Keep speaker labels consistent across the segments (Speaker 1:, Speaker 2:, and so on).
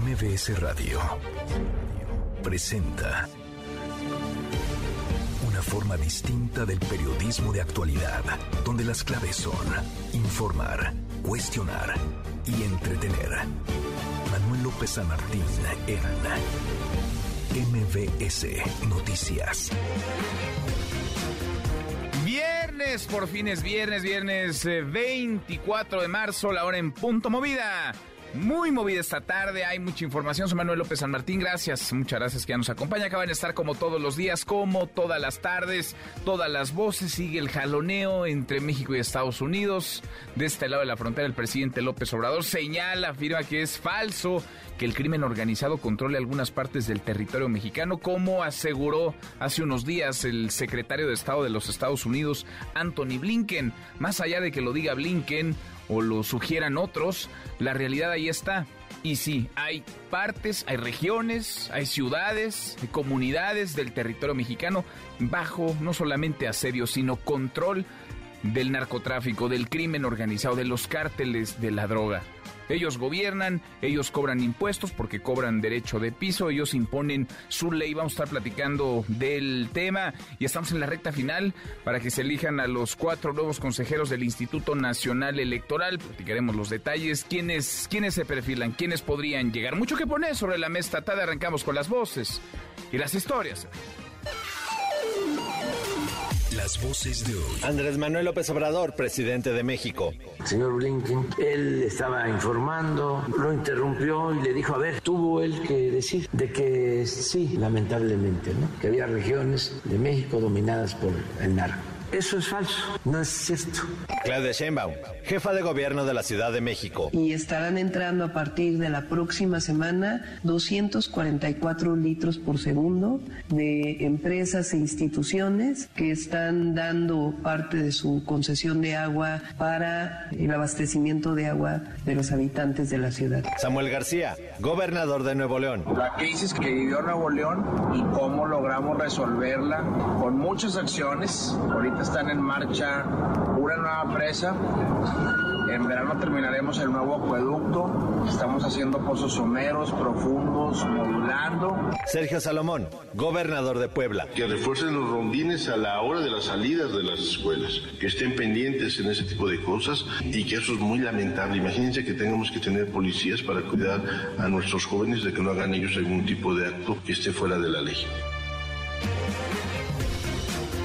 Speaker 1: MBS Radio presenta una forma distinta del periodismo de actualidad, donde las claves son informar, cuestionar y entretener. Manuel López San Martín en MBS Noticias.
Speaker 2: Viernes, por fin es viernes, viernes eh, 24 de marzo, la hora en punto movida. Muy movida esta tarde, hay mucha información. Soy Manuel López San Martín, gracias, muchas gracias que ya nos acompaña. Acaban de estar como todos los días, como todas las tardes, todas las voces. Sigue el jaloneo entre México y Estados Unidos. De este lado de la frontera, el presidente López Obrador señala, afirma que es falso que el crimen organizado controle algunas partes del territorio mexicano, como aseguró hace unos días el secretario de Estado de los Estados Unidos, Anthony Blinken. Más allá de que lo diga Blinken, o lo sugieran otros, la realidad ahí está. Y sí, hay partes, hay regiones, hay ciudades, hay comunidades del territorio mexicano bajo no solamente asedio, sino control del narcotráfico, del crimen organizado, de los cárteles de la droga. Ellos gobiernan, ellos cobran impuestos porque cobran derecho de piso, ellos imponen su ley. Vamos a estar platicando del tema y estamos en la recta final para que se elijan a los cuatro nuevos consejeros del Instituto Nacional Electoral. Platicaremos los detalles, quiénes, quiénes se perfilan, quiénes podrían llegar. Mucho que poner sobre la mesa tarde. Arrancamos con las voces y las historias.
Speaker 1: Las voces de hoy.
Speaker 3: Andrés Manuel López Obrador, presidente de México.
Speaker 4: Señor Blinken, él estaba informando, lo interrumpió y le dijo, a ver, tuvo él que decir de que sí, lamentablemente, ¿no? que había regiones de México dominadas por el narco. Eso es falso, no es cierto.
Speaker 3: Claudia Sheinbaum, jefa de gobierno de la Ciudad de México.
Speaker 5: Y estarán entrando a partir de la próxima semana 244 litros por segundo de empresas e instituciones que están dando parte de su concesión de agua para el abastecimiento de agua de los habitantes de la ciudad.
Speaker 3: Samuel García, gobernador de Nuevo León.
Speaker 6: La crisis que vivió Nuevo León y cómo logramos resolverla con muchas acciones. Ahorita están en marcha una nueva presa. En verano terminaremos el nuevo acueducto. Estamos haciendo pozos someros profundos, modulando.
Speaker 3: Sergio Salomón, gobernador de Puebla.
Speaker 7: Que refuercen los rondines a la hora de las salidas de las escuelas, que estén pendientes en ese tipo de cosas y que eso es muy lamentable. Imagínense que tengamos que tener policías para cuidar a nuestros jóvenes de que no hagan ellos algún tipo de acto que esté fuera de la ley.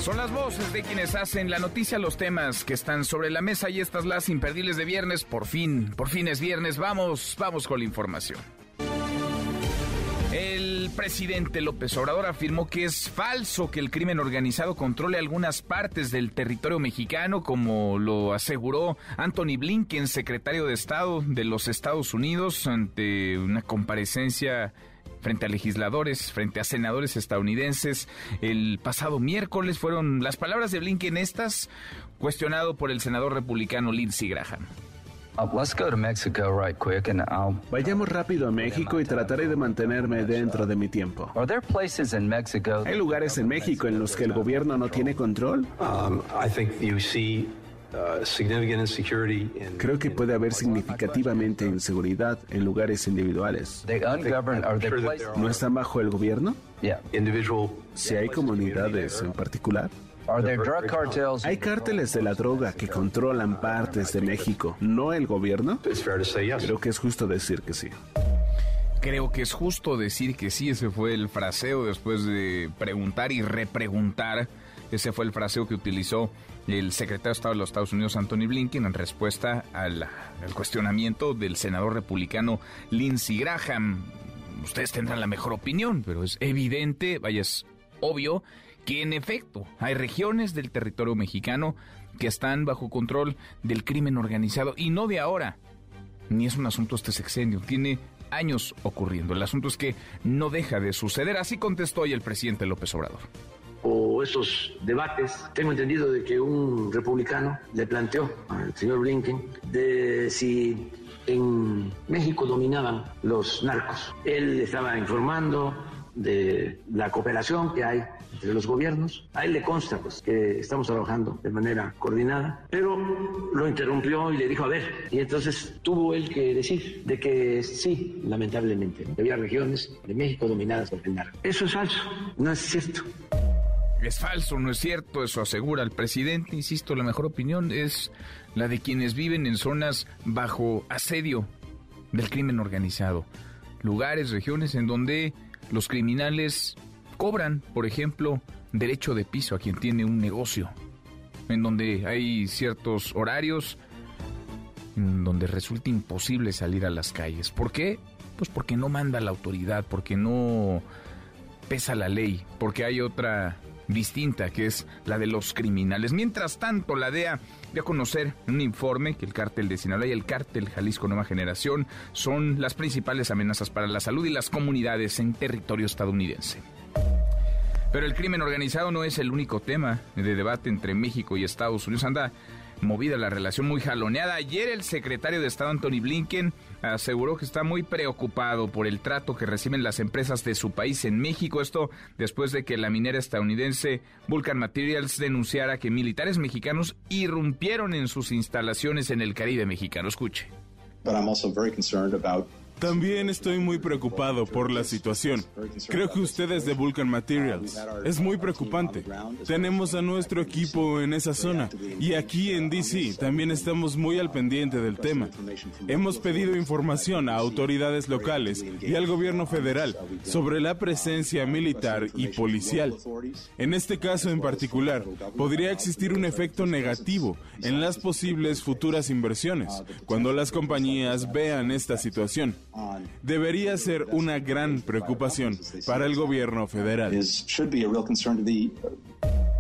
Speaker 2: Son las voces de quienes hacen la noticia, los temas que están sobre la mesa y estas las imperdibles de viernes. Por fin, por fin es viernes. Vamos, vamos con la información. El presidente López Obrador afirmó que es falso que el crimen organizado controle algunas partes del territorio mexicano, como lo aseguró Anthony Blinken, secretario de Estado de los Estados Unidos, ante una comparecencia frente a legisladores, frente a senadores estadounidenses. El pasado miércoles fueron las palabras de Blinken estas, cuestionado por el senador republicano Lindsey Graham.
Speaker 8: Vayamos rápido a México y trataré de mantenerme dentro de mi tiempo. ¿Hay lugares en México en los que el gobierno no tiene control? Creo que puede haber significativamente inseguridad en lugares individuales. ¿No están bajo el gobierno? Si hay comunidades en particular. ¿Hay cárteles de la droga que controlan partes de México, no el gobierno? Creo que es justo decir que sí.
Speaker 2: Creo que es justo decir que sí, ese fue el fraseo después de preguntar y repreguntar. Ese fue el fraseo que utilizó el secretario de Estado de los Estados Unidos, Anthony Blinken, en respuesta al, cuestionamiento del senador republicano Lindsey Graham. Ustedes tendrán la mejor opinión, pero es evidente, vaya, es obvio que en efecto hay regiones del territorio mexicano que están bajo control del crimen organizado y no de ahora, ni es un asunto este sexenio, tiene años ocurriendo. El asunto es que no deja de suceder, así contestó hoy el presidente López Obrador
Speaker 4: o esos debates. Tengo entendido de que un republicano le planteó al señor Blinken de si en México dominaban los narcos. Él estaba informando de la cooperación que hay entre los gobiernos. A él le consta pues, que estamos trabajando de manera coordinada, pero lo interrumpió y le dijo, a ver, y entonces tuvo él que decir de que sí, lamentablemente, había regiones de México dominadas por el narco. Eso es falso, no es cierto.
Speaker 2: Es falso, no es cierto, eso asegura el presidente. Insisto, la mejor opinión es la de quienes viven en zonas bajo asedio del crimen organizado. Lugares, regiones en donde los criminales cobran, por ejemplo, derecho de piso a quien tiene un negocio, en donde hay ciertos horarios en donde resulta imposible salir a las calles. ¿Por qué? Pues porque no manda la autoridad, porque no pesa la ley, porque hay otra distinta, que es la de los criminales. Mientras tanto, la DEA dio a conocer un informe que el cártel de Sinaloa y el cártel Jalisco Nueva Generación son las principales amenazas para la salud y las comunidades en territorio estadounidense. Pero el crimen organizado no es el único tema de debate entre México y Estados Unidos. Anda movida la relación muy jaloneada. Ayer el secretario de Estado Anthony Blinken aseguró que está muy preocupado por el trato que reciben las empresas de su país en México. Esto después de que la minera estadounidense Vulcan Materials denunciara que militares mexicanos irrumpieron en sus instalaciones en el Caribe mexicano. Escuche.
Speaker 9: También estoy muy preocupado por la situación. Creo que ustedes de Vulcan Materials. Es muy preocupante. Tenemos a nuestro equipo en esa zona y aquí en DC también estamos muy al pendiente del tema. Hemos pedido información a autoridades locales y al gobierno federal sobre la presencia militar y policial. En este caso en particular, podría existir un efecto negativo en las posibles futuras inversiones cuando las compañías vean esta situación debería ser una gran preocupación para el gobierno federal.
Speaker 2: Y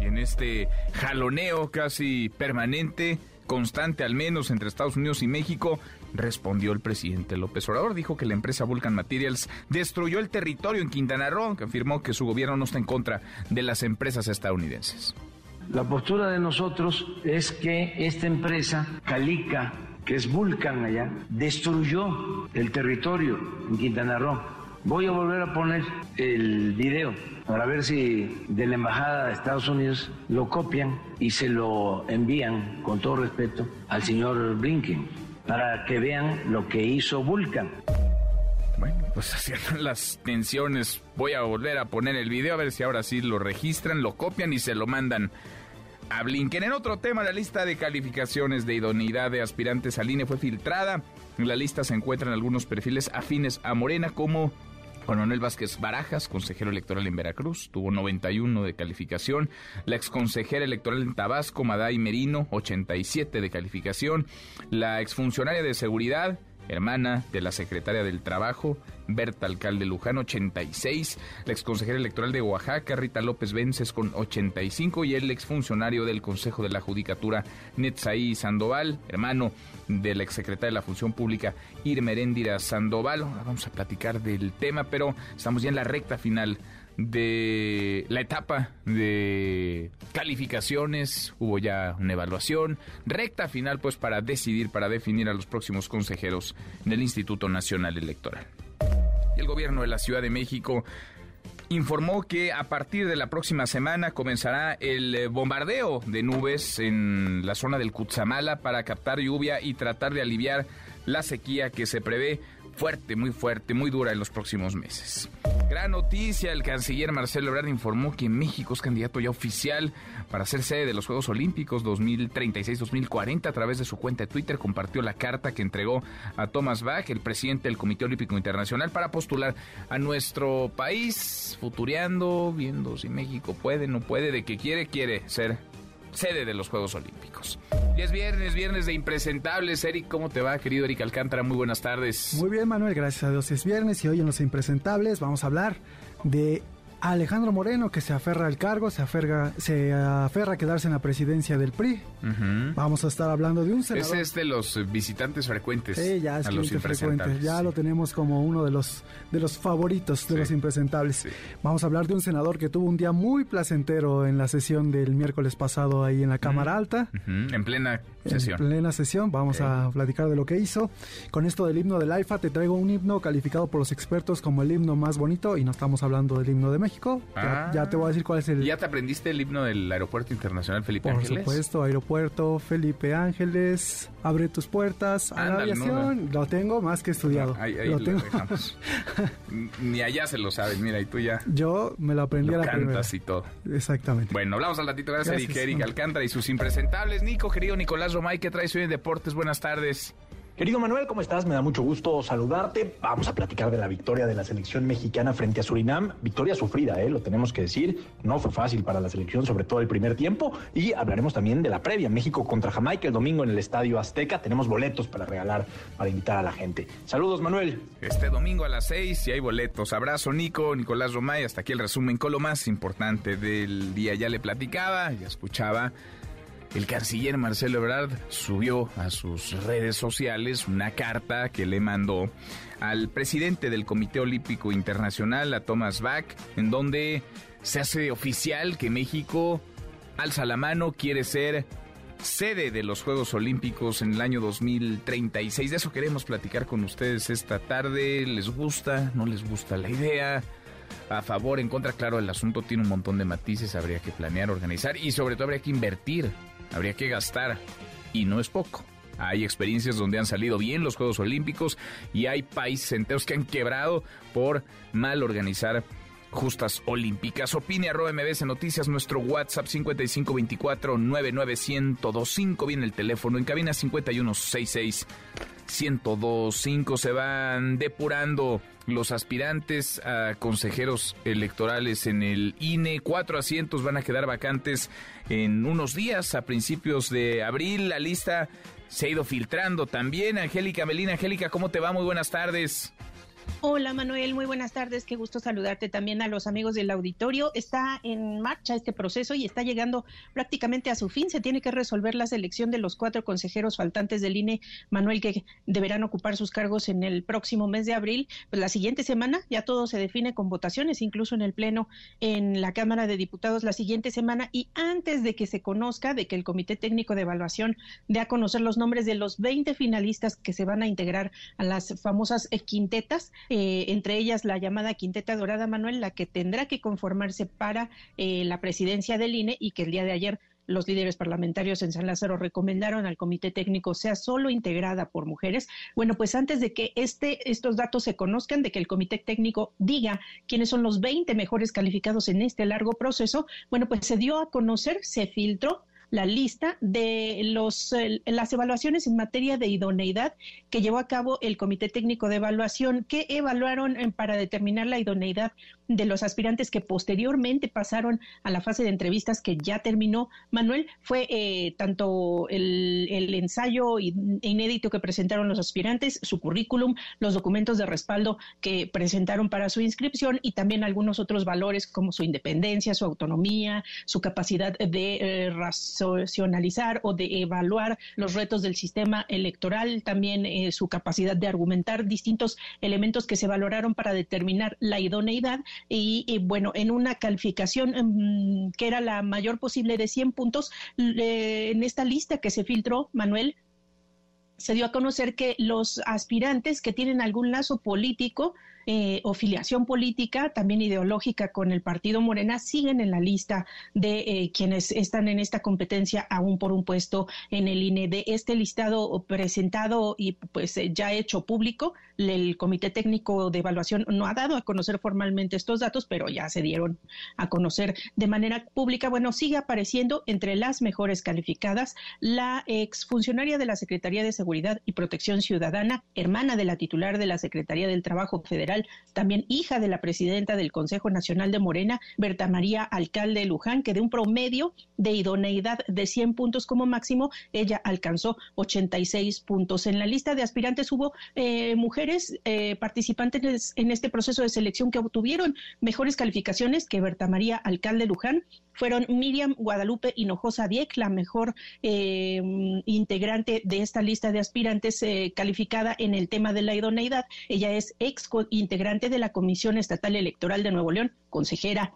Speaker 2: en este jaloneo casi permanente, constante al menos entre Estados Unidos y México, respondió el presidente López Obrador. Dijo que la empresa Vulcan Materials destruyó el territorio en Quintana Roo, que afirmó que su gobierno no está en contra de las empresas estadounidenses.
Speaker 4: La postura de nosotros es que esta empresa, Calica, que es Vulcan allá, destruyó el territorio en Quintana Roo. Voy a volver a poner el video para ver si de la Embajada de Estados Unidos lo copian y se lo envían con todo respeto al señor Blinken para que vean lo que hizo Vulcan.
Speaker 2: Bueno, pues haciendo las tensiones, voy a volver a poner el video a ver si ahora sí lo registran, lo copian y se lo mandan a Blinken. En otro tema, la lista de calificaciones de idoneidad de aspirantes al INE fue filtrada. En la lista se encuentran algunos perfiles afines a Morena, como Coronel Vázquez Barajas, consejero electoral en Veracruz, tuvo 91 de calificación. La exconsejera electoral en Tabasco, Maday Merino, 87 de calificación. La exfuncionaria de seguridad, hermana de la secretaria del Trabajo, Berta Alcalde Luján, 86, la exconsejera electoral de Oaxaca, Rita López Vences, con 85, y el exfuncionario del Consejo de la Judicatura, Netzaí Sandoval, hermano de la exsecretaria de la Función Pública, Irmeréndira Sandoval. Vamos a platicar del tema, pero estamos ya en la recta final de la etapa de calificaciones, hubo ya una evaluación, recta final pues para decidir, para definir a los próximos consejeros del Instituto Nacional Electoral. El gobierno de la Ciudad de México informó que a partir de la próxima semana comenzará el eh, bombardeo de nubes en la zona del Cutzamala para captar lluvia y tratar de aliviar la sequía que se prevé fuerte, muy fuerte, muy dura en los próximos meses. Gran noticia, el canciller Marcelo Ebrard informó que México es candidato ya oficial para ser sede de los Juegos Olímpicos 2036-2040. A través de su cuenta de Twitter compartió la carta que entregó a Thomas Bach, el presidente del Comité Olímpico Internacional, para postular a nuestro país, futureando, viendo si México puede, no puede, de que quiere, quiere ser sede de los Juegos Olímpicos. Y es viernes, viernes de impresentables. Eric, ¿cómo te va, querido Eric Alcántara? Muy buenas tardes.
Speaker 10: Muy bien, Manuel, gracias a Dios es viernes y hoy en los impresentables vamos a hablar de Alejandro Moreno, que se aferra al cargo, se aferra, se aferra a quedarse en la presidencia del PRI. Vamos a estar hablando de un senador.
Speaker 2: Ese es de los visitantes frecuentes.
Speaker 10: Sí, ya es cliente frecuente. Ya lo tenemos como uno de los, de los favoritos de los impresentables. Vamos a hablar de un senador que tuvo un día muy placentero en la sesión del miércoles pasado ahí en la Cámara Alta.
Speaker 2: En plena
Speaker 10: en plena sesión. Vamos a platicar de lo que hizo. Con esto del himno del AIFA, te traigo un himno calificado por los expertos como el himno más bonito y no estamos hablando del himno de México. Ya, ah. te voy a decir cuál es el...
Speaker 2: ¿Ya te aprendiste el himno del Aeropuerto Internacional Felipe Ángeles?
Speaker 10: Por supuesto, Aeropuerto Felipe Ángeles, abre tus puertas a la aviación. Lo tengo más que estudiado.
Speaker 2: ahí, lo, tengo. Ni allá se lo sabes, mira, y tú ya...
Speaker 10: Yo me lo aprendí a la
Speaker 2: cantas y todo.
Speaker 10: Exactamente.
Speaker 2: Bueno, hablamos al ratito. Gracias, Gracias Eric, Eric Alcántara y sus impresentables. Nico, querido Nicolás Romay, ¿qué traes hoy en Deportes? Buenas tardes.
Speaker 11: Querido Manuel, ¿cómo estás? Me da mucho gusto saludarte. Vamos a platicar de la victoria de la selección mexicana frente a Surinam. Victoria sufrida, ¿eh? lo tenemos que decir. No fue fácil para la selección, sobre todo el primer tiempo. Y hablaremos también de la previa. México contra Jamaica el domingo en el Estadio Azteca. Tenemos boletos para regalar, para invitar a la gente. Saludos, Manuel.
Speaker 2: Este domingo a las seis y hay boletos. Abrazo, Nico, Nicolás Romay. Hasta aquí el resumen con lo más importante del día. Ya le platicaba, ya escuchaba el canciller Marcelo Ebrard subió a sus redes sociales una carta que le mandó al presidente del Comité Olímpico Internacional, a Thomas Bach, en donde se hace oficial que México alza la mano, quiere ser sede de los Juegos Olímpicos en el año 2036. De eso queremos platicar con ustedes esta tarde. ¿Les gusta? ¿No les gusta la idea? a favor, en contra, claro, el asunto tiene un montón de matices, habría que planear, organizar y sobre todo habría que invertir habría que gastar y no es poco. Hay experiencias donde han salido bien los Juegos Olímpicos y hay países enteros que han quebrado por mal organizar justas olímpicas. Opine arroba MBS Noticias, nuestro WhatsApp 5524 99125. Viene el teléfono en cabina 5166 1025. Se van depurando los aspirantes a consejeros electorales en el INE. Cuatro asientos van a quedar vacantes en unos días, a principios de abril. La lista se ha ido filtrando también. Angélica Melina, Angélica, ¿cómo te va? Muy buenas tardes.
Speaker 12: Hola Manuel, muy buenas tardes. Qué gusto saludarte también a los amigos del auditorio. Está en marcha este proceso y está llegando prácticamente a su fin. Se tiene que resolver la selección de los cuatro consejeros faltantes del INE, Manuel, que deberán ocupar sus cargos en el próximo mes de abril. Pues la siguiente semana ya todo se define con votaciones, incluso en el Pleno en la Cámara de Diputados la siguiente semana. Y antes de que se conozca, de que el Comité Técnico de Evaluación dé a conocer los nombres de los 20 finalistas que se van a integrar a las famosas quintetas, eh, entre ellas la llamada Quinteta Dorada Manuel, la que tendrá que conformarse para eh, la presidencia del INE y que el día de ayer los líderes parlamentarios en San Lázaro recomendaron al comité técnico sea solo integrada por mujeres. Bueno, pues antes de que este, estos datos se conozcan, de que el comité técnico diga quiénes son los 20 mejores calificados en este largo proceso, bueno, pues se dio a conocer, se filtró la lista de los, las evaluaciones en materia de idoneidad que llevó a cabo el Comité Técnico de Evaluación, que evaluaron eh, para determinar la idoneidad de los aspirantes que posteriormente pasaron a la fase de entrevistas que ya terminó. Manuel, fue eh, tanto el, el, ensayo inédito que presentaron los aspirantes, su currículum, los documentos de respaldo que presentaron para su inscripción y también algunos otros valores como su independencia, su autonomía, su capacidad de eh, racionalizar o de evaluar los retos del sistema electoral, también eh, su capacidad de argumentar distintos elementos que se valoraron para determinar la idoneidad. Y, bueno, en una calificación mm, que era la mayor posible de 100 puntos, en esta lista que se filtró, Manuel, se dio a conocer que los aspirantes que tienen algún lazo político eh, o filiación política, también ideológica con el partido Morena, siguen en la lista de eh, quienes están en esta competencia aún por un puesto en el INE. De este listado presentado y pues eh, ya hecho público, el Comité Técnico de Evaluación no ha dado a conocer formalmente estos datos, pero ya se dieron a conocer de manera pública. Bueno, sigue apareciendo entre las mejores calificadas la exfuncionaria de la Secretaría de Seguridad y Protección Ciudadana, hermana de la titular de la Secretaría del Trabajo Federal, también hija de la presidenta del Consejo Nacional de Morena, Berta María Alcalde Luján, que de un promedio de idoneidad de 100 puntos como máximo, ella alcanzó 86 puntos. En la lista de aspirantes hubo eh, mujeres eh, participantes en este proceso de selección que obtuvieron mejores calificaciones que Berta María Alcalde Luján fueron Miriam Guadalupe Hinojosa Dieck, la mejor eh, integrante de esta lista de aspirantes eh, calificada en el tema de la idoneidad. Ella es ex integrante de la Comisión Estatal Electoral de Nuevo León, consejera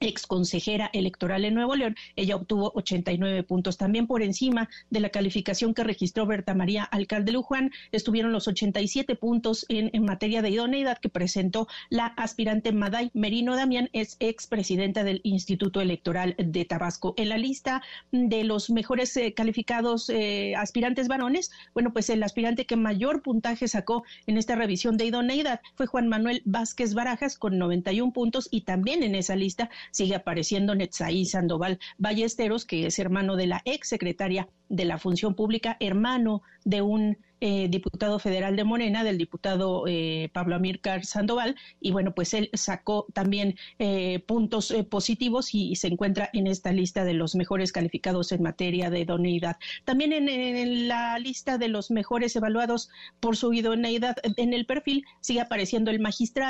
Speaker 12: ex consejera electoral en Nuevo León, ella obtuvo 89 puntos. También por encima de la calificación que registró Berta María Alcalde Luján, estuvieron los 87 puntos en, en materia de idoneidad que presentó la aspirante Maday Merino Damián, es ex presidenta del Instituto Electoral de Tabasco. En la lista de los mejores eh, calificados eh, aspirantes varones, bueno, pues el aspirante que mayor puntaje sacó en esta revisión de idoneidad fue Juan Manuel Vázquez Barajas con 91 puntos y también en esa lista sigue apareciendo Netzaí Sandoval Ballesteros, que es hermano de la ex secretaria de la Función Pública, hermano de un eh, diputado federal de Morena, del diputado eh, Pablo Amílcar Sandoval, y bueno, pues él sacó también eh, puntos positivos y, se encuentra en esta lista de los mejores calificados en materia de idoneidad. También en, la lista de los mejores evaluados por su idoneidad en el perfil sigue apareciendo el magistrado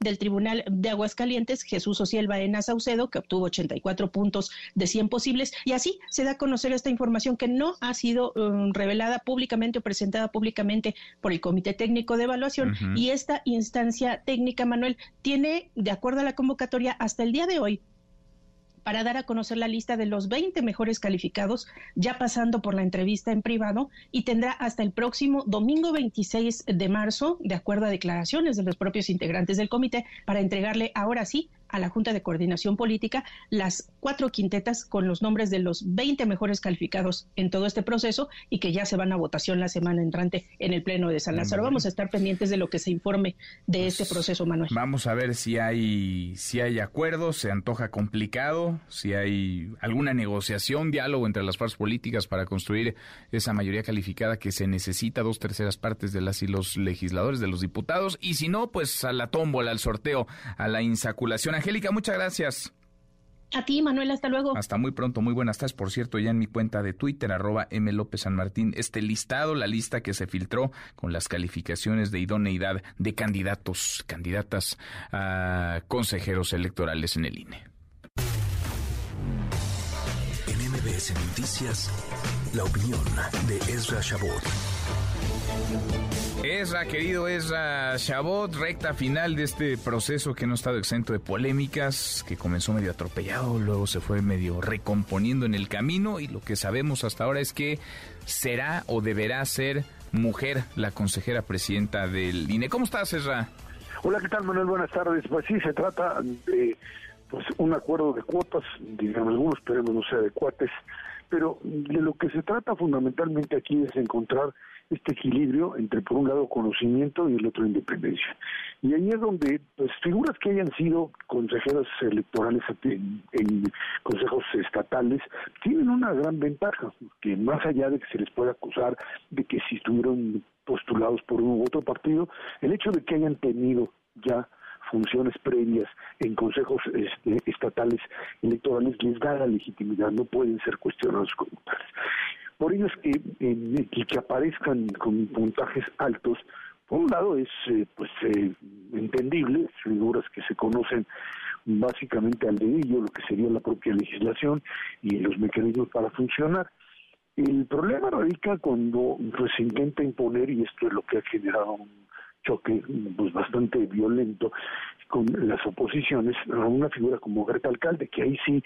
Speaker 12: del Tribunal de Aguascalientes, Jesús Ociel Baena Saucedo, que obtuvo 84 puntos de 100 posibles, y así se da a conocer esta información que no ha sido um, revelada públicamente o presentada públicamente por el Comité Técnico de Evaluación y esta instancia técnica, Manuel, tiene, de acuerdo a la convocatoria, hasta el día de hoy para dar a conocer la lista de los 20 mejores calificados, ya pasando por la entrevista en privado, y tendrá hasta el próximo domingo 26 de marzo, de acuerdo a declaraciones de los propios integrantes del comité, para entregarle ahora sí a la Junta de Coordinación Política las cuatro quintetas con los nombres de los 20 mejores calificados en todo este proceso y que ya se van a votación la semana entrante en el Pleno de San Lázaro. Vamos a estar pendientes de lo que se informe de pues, este proceso, Manuel.
Speaker 2: Vamos a ver si hay, si hay acuerdos, se antoja complicado, si hay alguna negociación, diálogo entre las fuerzas políticas para construir esa mayoría calificada que se necesita, dos terceras partes de las y los legisladores, de los diputados, y si no, pues a la tómbola, al sorteo, a la insaculación Angélica, muchas gracias.
Speaker 12: A ti, Manuel, hasta luego.
Speaker 2: Hasta muy pronto, muy buenas tardes. Por cierto, ya en mi cuenta de Twitter, arroba M. López San Martín, este listado, la lista que se filtró con las calificaciones de idoneidad de candidatos, candidatas a consejeros electorales en el INE.
Speaker 1: En MBS Noticias, la opinión de Ezra Shabot.
Speaker 2: Esra, querido Esra Chabot, recta final de este proceso que no ha estado exento de polémicas, que comenzó medio atropellado, luego se fue medio recomponiendo en el camino y lo que sabemos hasta ahora es que será o deberá ser mujer la consejera presidenta del INE. ¿Cómo estás, Esra?
Speaker 13: Hola, ¿qué tal, Manuel? Buenas tardes. Pues sí, se trata de pues un acuerdo de cuotas, digamos algunos, esperemos no sea de cuates, pero de lo que se trata fundamentalmente aquí es encontrar este equilibrio entre por un lado conocimiento y el otro independencia. Y ahí es donde pues figuras que hayan sido consejeros electorales en, consejos estatales tienen una gran ventaja, que más allá de que se les pueda acusar de que si estuvieron postulados por un u otro partido, el hecho de que hayan tenido ya funciones previas en consejos este, estatales electorales les da la legitimidad, no pueden ser cuestionados como tales. Por ello es que, que aparezcan con puntajes altos, por un lado es eh, pues eh, entendible, figuras que se conocen básicamente al dedillo, lo que sería la propia legislación y los mecanismos para funcionar. El problema radica cuando se intenta imponer, y esto es lo que ha generado un choque pues, bastante violento con las oposiciones a una figura como Greta Alcalde, que ahí sí,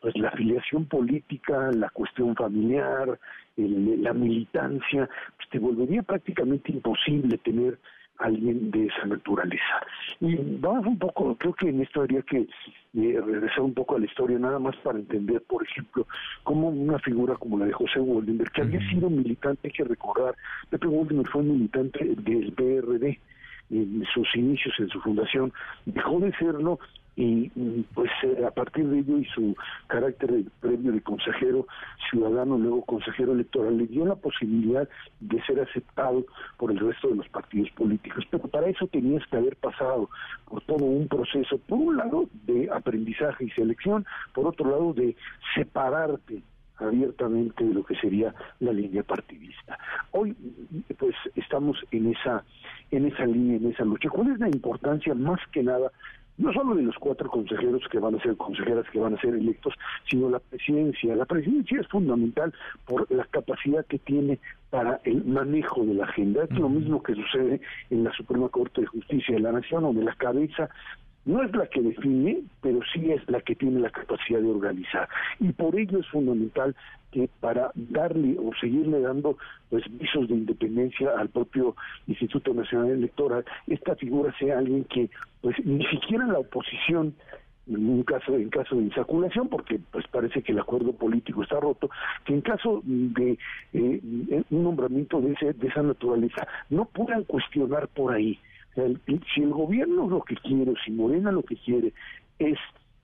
Speaker 13: pues la afiliación política, la cuestión familiar, la militancia, pues te volvería prácticamente imposible tener alguien de esa naturaleza. Y vamos un poco, creo que en esto habría que eh, regresar un poco a la historia, nada más para entender, por ejemplo, cómo una figura como la de José Woldenberg, que había sido militante, hay que recordar, Pepe Woldenberg fue militante del PRD, en sus inicios, en su fundación, dejó de serlo y pues eh, a partir de ello y su carácter de premio de consejero ciudadano, luego consejero electoral, le dio la posibilidad de ser aceptado por el resto de los partidos políticos. Pero para eso tenías que haber pasado por todo un proceso, por un lado de aprendizaje y selección, por otro lado de separarte abiertamente de lo que sería la línea partidista. Hoy pues estamos en esa en esa línea, en esa lucha. ¿Cuál es la importancia más que nada no solo de los cuatro consejeros que van a ser consejeras que van a ser electos, sino la presidencia. La presidencia es fundamental por la capacidad que tiene para el manejo de la agenda. Es lo mismo que sucede en la Suprema Corte de Justicia de la Nación, donde la cabeza no es la que define, pero sí es la que tiene la capacidad de organizar. Y por ello es fundamental que para darle o seguirle dando pues visos de independencia al propio Instituto Nacional Electoral, esta figura sea alguien que pues ni siquiera la oposición en un caso en caso de insaculación porque pues parece que el acuerdo político está roto que en caso de eh, un nombramiento de, ese, de esa naturaleza no puedan cuestionar por ahí si el gobierno lo que quiere, si Morena lo que quiere es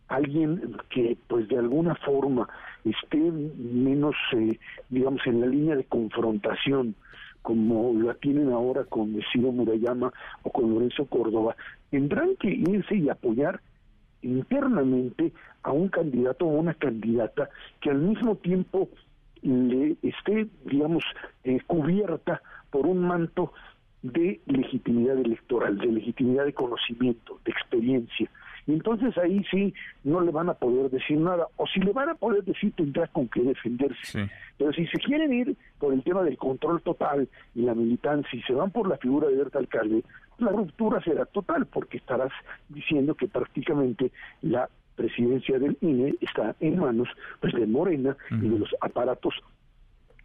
Speaker 13: alguien que pues de alguna forma esté menos, eh, digamos, en la línea de confrontación, como la tienen ahora con Ciro Murayama o con Lorenzo Córdoba, tendrán que irse y apoyar internamente a un candidato o una candidata que al mismo tiempo le esté, digamos, eh, cubierta por un manto de legitimidad electoral, de legitimidad de conocimiento, de experiencia. Y entonces ahí sí no le van a poder decir nada, o si le van a poder decir tendrá con qué defenderse. Pero si se quieren ir por el tema del control total y la militancia y se van por la figura de Berta Alcalde, la ruptura será total porque estarás diciendo que prácticamente la presidencia del INE está en manos pues de Morena y de los aparatos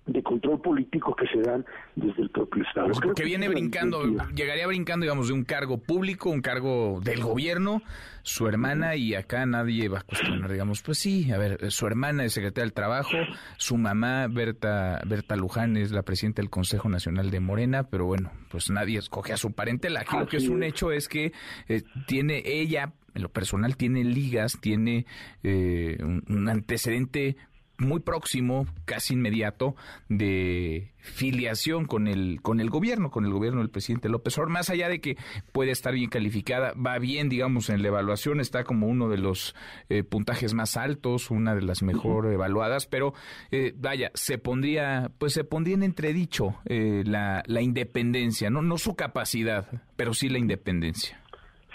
Speaker 13: de control político que se dan desde el propio Estado.
Speaker 2: Pues porque viene brincando, llegaría brincando, digamos, de un cargo público, un cargo del gobierno, su hermana, y acá nadie va a cuestionar, digamos, pues sí, a ver, su hermana es secretaria del Trabajo, su mamá, Berta, Berta Luján, es la presidenta del Consejo Nacional de Morena, pero bueno, pues nadie escoge a su parentela. Aquí lo que es un hecho es que eh, tiene ella, en lo personal, tiene ligas, tiene eh, un antecedente muy próximo, casi inmediato, de filiación con el, con el gobierno, con el gobierno del presidente López Obrador, más allá de que puede estar bien calificada, va bien, digamos, en la evaluación, está como uno de los eh, puntajes más altos, una de las mejor evaluadas, pero eh, vaya, se pondría, pues se pondría en entredicho eh, la, la independencia, ¿no? no su capacidad, pero sí la independencia.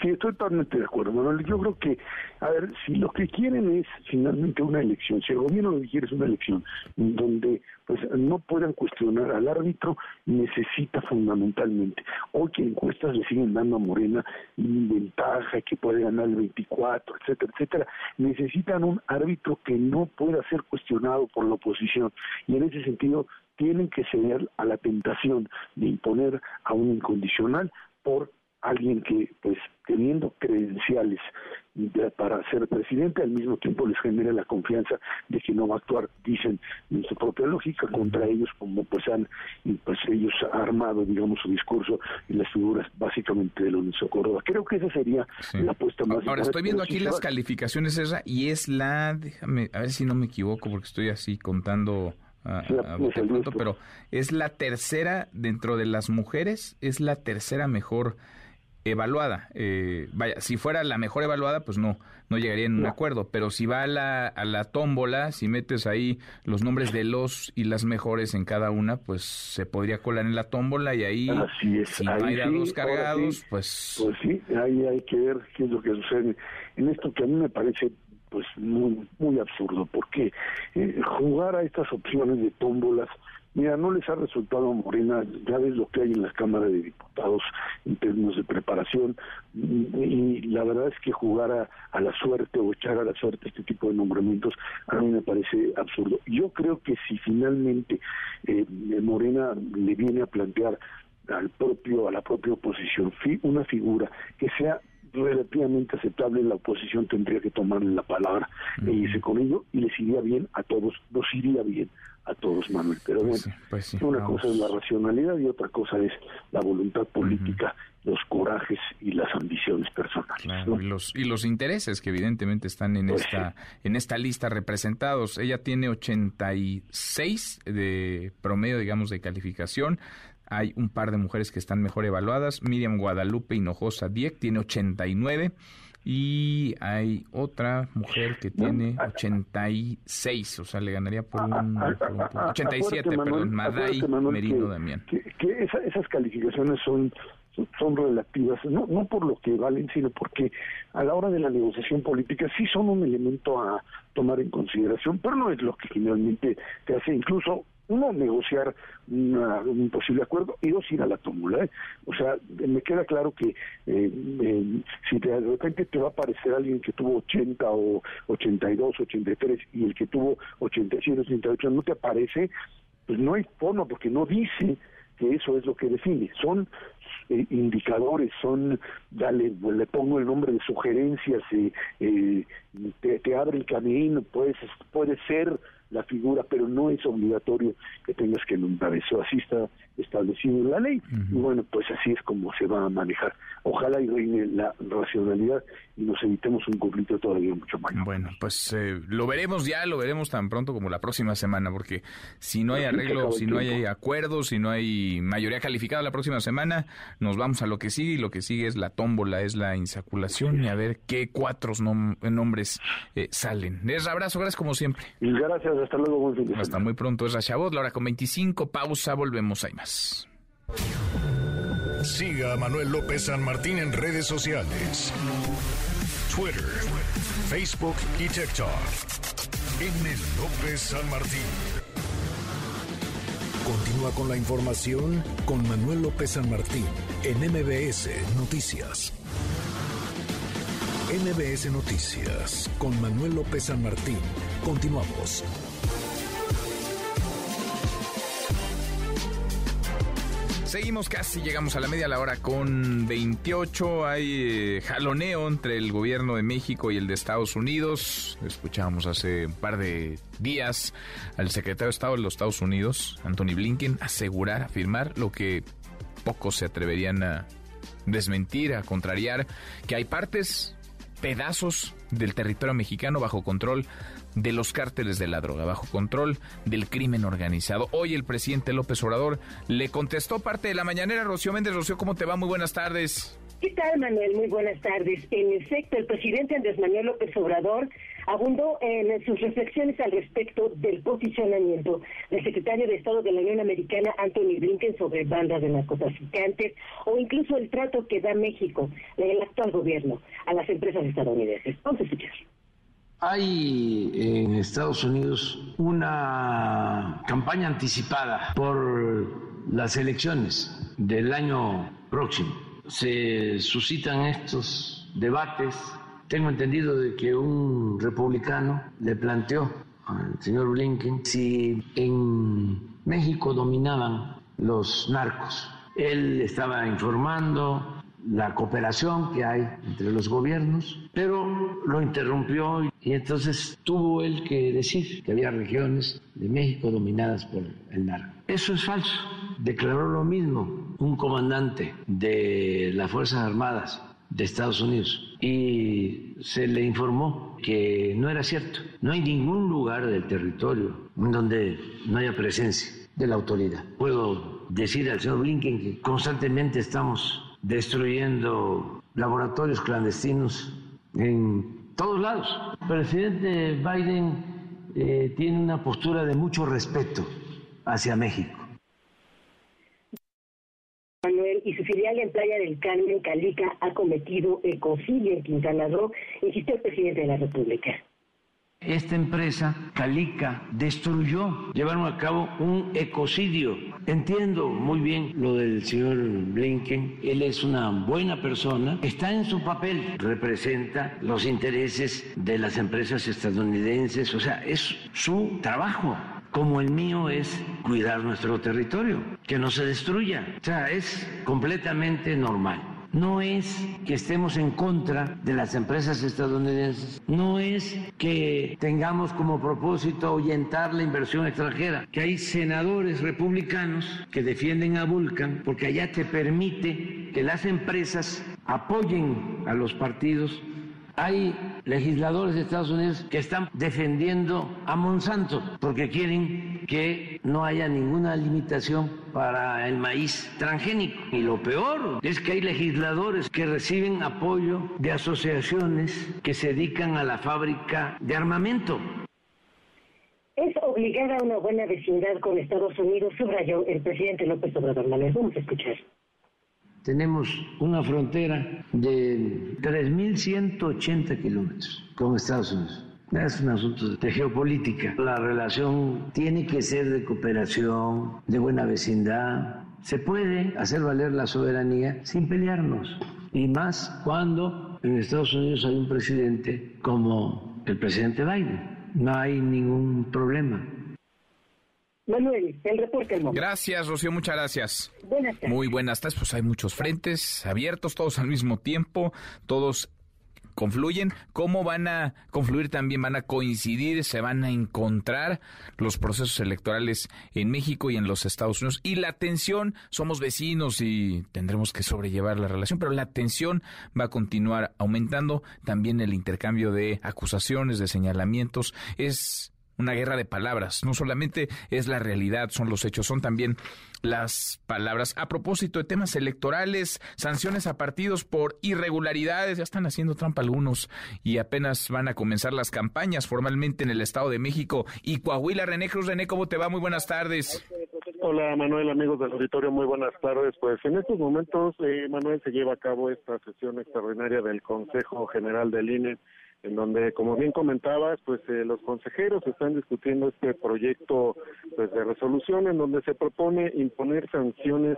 Speaker 13: Sí, estoy totalmente de acuerdo, Manuel. Yo creo que, a ver, si lo que quieren es finalmente una elección, si el gobierno lo que quiere es una elección donde pues no puedan cuestionar al árbitro, necesita fundamentalmente. Hoy que encuestas le siguen dando a Morena ventaja, que puede ganar el 24, etcétera, etcétera, necesitan un árbitro que no pueda ser cuestionado por la oposición. Y en ese sentido, tienen que ceder a la tentación de imponer a un incondicional por alguien que, pues, teniendo credenciales para ser presidente, al mismo tiempo les genera la confianza de que no va a actuar, dicen, en su propia lógica, contra ellos, como pues han, pues ellos armado, digamos, su discurso en las figuras básicamente de Lorenzo Córdoba. Creo que esa sería la apuesta más
Speaker 2: Ahora, estoy viendo aquí las calificaciones, esa, y es la, déjame, a ver si no me equivoco, porque estoy así contando... A, pronto, pero es la tercera dentro de las mujeres, es la tercera mejor evaluada. Eh, vaya, si fuera la mejor evaluada, pues no, no llegaría en un acuerdo. Pero si va a la, a la tómbola, si metes ahí los nombres de los y las mejores en cada una, pues se podría colar en la tómbola y ahí, si no hay dados cargados, pues...
Speaker 13: Pues sí, ahí hay que ver qué es lo que sucede. En esto que a mí me parece pues muy muy absurdo, porque eh, jugar a estas opciones de tómbolas Mira, no les ha resultado a Morena, ya ves lo que hay en la Cámara de Diputados en términos de preparación, y, la verdad es que jugar a, la suerte o echar a la suerte este tipo de nombramientos a mí me parece absurdo. Yo creo que si finalmente eh, Morena le viene a plantear al propio a la propia oposición una figura que sea relativamente aceptable la oposición tendría que tomarle la palabra e irse con ello y les iría bien a todos, nos iría bien a todos, Manuel. Pero pues bueno, pues una cosa es la racionalidad y otra cosa es la voluntad política, los corajes y las ambiciones personales.
Speaker 2: y, los, y los intereses que evidentemente están en, pues esta, en esta lista representados. Ella tiene 86 de promedio, digamos, de calificación. Hay un par de mujeres que están mejor evaluadas. Miriam Guadalupe Hinojosa Dieck tiene 89 y hay otra mujer que tiene 86, o sea, le ganaría por un, 87, perdón, Maday Merino Damián.
Speaker 13: Que, esas calificaciones son son relativas, no, no por lo que valen, sino porque a la hora de la negociación política sí son un elemento a tomar en consideración, pero no es lo que finalmente te hace, incluso uno, negociar un posible acuerdo y dos, ir a la tómbola. ¿eh? O sea, me queda claro que eh, si de repente te va a aparecer alguien que tuvo 80 o 82, 83 y el que tuvo 87, 88 no te aparece, pues no hay forma porque no dice que eso es lo que define. Son eh, indicadores, son, dale, le pongo el nombre de sugerencias, eh, te, te abre el camino, puedes, puede ser la figura, pero no es obligatorio que tengas que nombrar eso. Así está establecido en la ley. Y bueno, pues así es como se va a manejar. Ojalá y reine la racionalidad y nos evitemos un conflicto todavía mucho mayor.
Speaker 2: Bueno, pues eh, lo veremos ya, lo veremos tan pronto como la próxima semana, porque si no hay arreglo, si no hay acuerdos, si no hay mayoría calificada la próxima semana, nos vamos a lo que sigue y lo que sigue es la tómbola, es la insaculación y a ver qué cuatro nombres eh, salen. Les abrazo, gracias como siempre.
Speaker 13: Gracias, hasta luego, buen fin
Speaker 2: Hasta muy pronto, es Rachabot, la hora con 25, pausa, volvemos, hay más.
Speaker 1: Siga a Manuel López San Martín en redes sociales. Twitter, Facebook y TikTok. En el López San Martín. Continúa con la información con Manuel López San Martín en MBS Noticias. MBS Noticias con Manuel López San Martín. Continuamos.
Speaker 2: Seguimos casi, llegamos a la media la hora con 28. Hay eh, jaloneo entre el gobierno de México y el de Estados Unidos. Escuchábamos hace un par de días al secretario de Estado de los Estados Unidos, Anthony Blinken, asegurar, afirmar lo que pocos se atreverían a desmentir, a contrariar, que hay partes, pedazos del territorio mexicano bajo control de los cárteles de la droga, bajo control del crimen organizado. Hoy el presidente López Obrador le contestó parte de la mañanera. Rocío Méndez, Rocío, ¿cómo te va? Muy buenas tardes.
Speaker 14: ¿Qué tal, Manuel? Muy buenas tardes. En efecto, el presidente Andrés Manuel López Obrador abundó en sus reflexiones al respecto del posicionamiento del secretario de Estado de la Unión Americana, Anthony Blinken, sobre bandas de narcotraficantes o incluso el trato que da México, el actual gobierno, a las empresas estadounidenses. Vamos a escuchar.
Speaker 4: Hay en Estados Unidos una campaña anticipada por las elecciones del año próximo. Se suscitan estos debates. Tengo entendido de que un republicano le planteó al señor Blinken si en México dominaban los narcos. Él estaba informando la cooperación que hay entre los gobiernos, pero lo interrumpió y entonces tuvo él que decir que había regiones de México dominadas por el narco. Eso es falso. Declaró lo mismo un comandante de las Fuerzas Armadas de Estados Unidos y se le informó que no era cierto. No hay ningún lugar del territorio en donde no haya presencia de la autoridad. Puedo decir al señor Blinken que constantemente estamos destruyendo laboratorios clandestinos en todos lados. El presidente Biden eh, tiene una postura de mucho respeto hacia México.
Speaker 14: Manuel y su filial en Playa del Carmen, Calica, ha cometido ecocidio en Quintana Roo, insistió el presidente de la República.
Speaker 4: Esta empresa, Calica, destruyó, llevaron a cabo un ecocidio. Entiendo muy bien lo del señor Blinken. Él es una buena persona, está en su papel, representa los intereses de las empresas estadounidenses, o sea, es su trabajo como el mío es cuidar nuestro territorio, que no se destruya. O sea, es completamente normal no es que estemos en contra de las empresas estadounidenses, no es que tengamos como propósito ahuyentar la inversión extranjera, que hay senadores republicanos que defienden a Vulcan porque allá te permite que las empresas apoyen a los partidos hay legisladores de Estados Unidos que están defendiendo a Monsanto porque quieren que no haya ninguna limitación para el maíz transgénico. Y lo peor es que hay legisladores que reciben apoyo de asociaciones que se dedican a la fábrica de armamento.
Speaker 14: Es obligada una buena vecindad con Estados Unidos, subrayó el presidente López Obrador. Vamos a escuchar.
Speaker 4: Tenemos una frontera de 3.180 kilómetros con Estados Unidos. Es un asunto de geopolítica. La relación tiene que ser de cooperación, de buena vecindad. Se puede hacer valer la soberanía sin pelearnos. Y más cuando en Estados Unidos hay un presidente como el presidente Biden. No hay ningún problema.
Speaker 14: Manuel, el reporte
Speaker 2: Gracias, Rocío, muchas gracias.
Speaker 14: Buenas tardes.
Speaker 2: Muy buenas tardes. Pues hay muchos frentes abiertos, todos al mismo tiempo, todos confluyen, cómo van a confluir también, van a coincidir, se van a encontrar los procesos electorales en México y en los Estados Unidos. Y la tensión, somos vecinos y tendremos que sobrellevar la relación, pero la tensión va a continuar aumentando. También el intercambio de acusaciones, de señalamientos, es una guerra de palabras. No solamente es la realidad, son los hechos, son también las palabras. A propósito de temas electorales, sanciones a partidos por irregularidades, ya están haciendo trampa algunos y apenas van a comenzar las campañas formalmente en el Estado de México y Coahuila. René Cruz, René, ¿cómo te va? Muy buenas tardes.
Speaker 15: Hola Manuel, amigos del auditorio, muy buenas tardes. Pues en estos momentos, eh, Manuel, se lleva a cabo esta sesión extraordinaria del Consejo General del INE en donde, como bien comentabas, pues eh, los consejeros están discutiendo este proyecto pues, de resolución en donde se propone imponer sanciones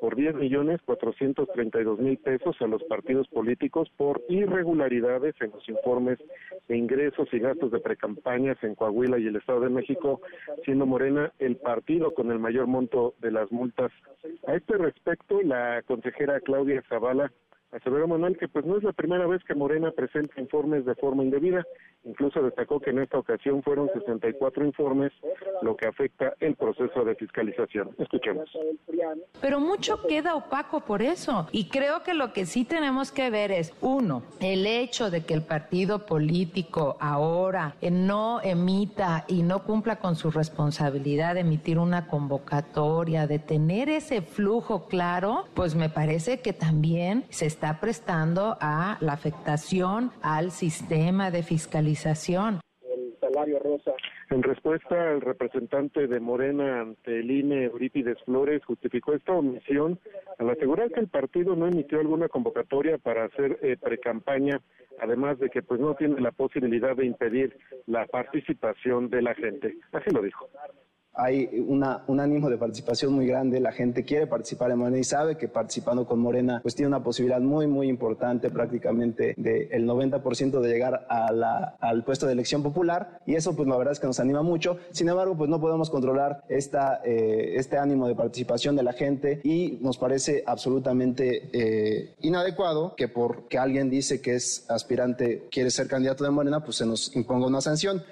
Speaker 15: por 10 millones 432 mil pesos a los partidos políticos por irregularidades en los informes de ingresos y gastos de precampañas en Coahuila y el Estado de México, siendo Morena el partido con el mayor monto de las multas. A este respecto, la consejera Claudia Zavala Aseveró Manuel que pues no es la primera vez que Morena presenta informes de forma indebida, incluso destacó que en esta ocasión fueron 64 informes, lo que afecta el proceso de fiscalización. Escuchemos.
Speaker 16: Pero mucho queda opaco por eso y creo que lo que sí tenemos que ver es, uno, el hecho de que el partido político ahora no emita y no cumpla con su responsabilidad de emitir una convocatoria, de tener ese flujo claro, pues me parece que también se está está prestando a la afectación al sistema de fiscalización.
Speaker 15: El salario rosa. En respuesta, el representante de Morena ante el INE, Eurípides Flores, justificó esta omisión al asegurar que el partido no emitió alguna convocatoria para hacer eh, precampaña, además de que pues no tiene la posibilidad de impedir la participación de la gente. Así lo dijo
Speaker 17: hay una, un ánimo de participación muy grande, la gente quiere participar en Morena y sabe que participando con Morena pues tiene una posibilidad muy muy importante prácticamente del 90% de llegar a la, al puesto de elección popular y eso pues la verdad es que nos anima mucho, sin embargo pues no podemos controlar esta, eh, este ánimo de participación de la gente y nos parece absolutamente eh, inadecuado que porque alguien dice que es aspirante, quiere ser candidato de Morena, pues se nos imponga una sanción.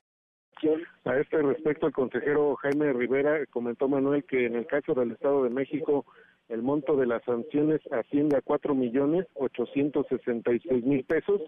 Speaker 15: A este respecto, el consejero Jaime Rivera comentó, Manuel, que en el caso del Estado de México, el monto de las sanciones asciende a cuatro millones ochocientos sesenta y seis mil pesos,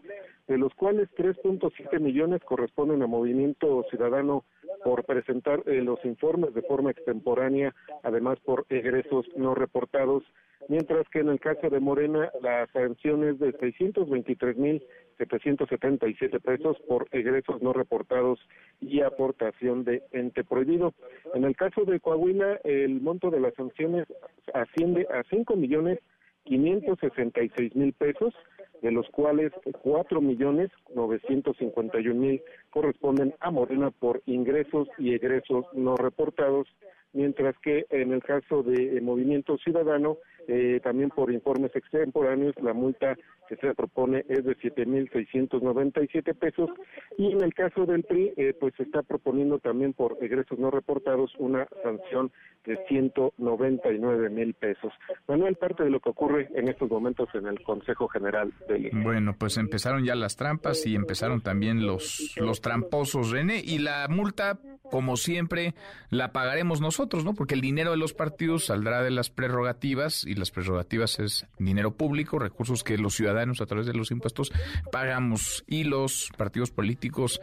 Speaker 15: de los cuales 3.7 millones corresponden a Movimiento Ciudadano por presentar eh, los informes de forma extemporánea, además por egresos no reportados, mientras que en el caso de Morena la sanción es de 623 mil 777 pesos por egresos no reportados y aportación de ente prohibido. En el caso de Coahuila, el monto de las sanciones asciende a 5 millones 566 mil pesos, de los cuales 4 millones 951 mil corresponden a Morena por ingresos y egresos no reportados, mientras que en el caso de Movimiento Ciudadano, eh, también por informes extemporáneos, la multa se propone es de 7.697 pesos y en el caso del PRI, eh, pues se está proponiendo también por egresos no reportados una sanción de 199 mil pesos. Manuel, parte de lo que ocurre en estos momentos en el Consejo General del
Speaker 2: Bueno, pues empezaron ya las trampas y empezaron también los, los tramposos, René, y la multa, como siempre, la pagaremos nosotros, ¿no? Porque el dinero de los partidos saldrá de las prerrogativas y las prerrogativas es dinero público, recursos que los ciudadanos a través de los impuestos pagamos y los partidos políticos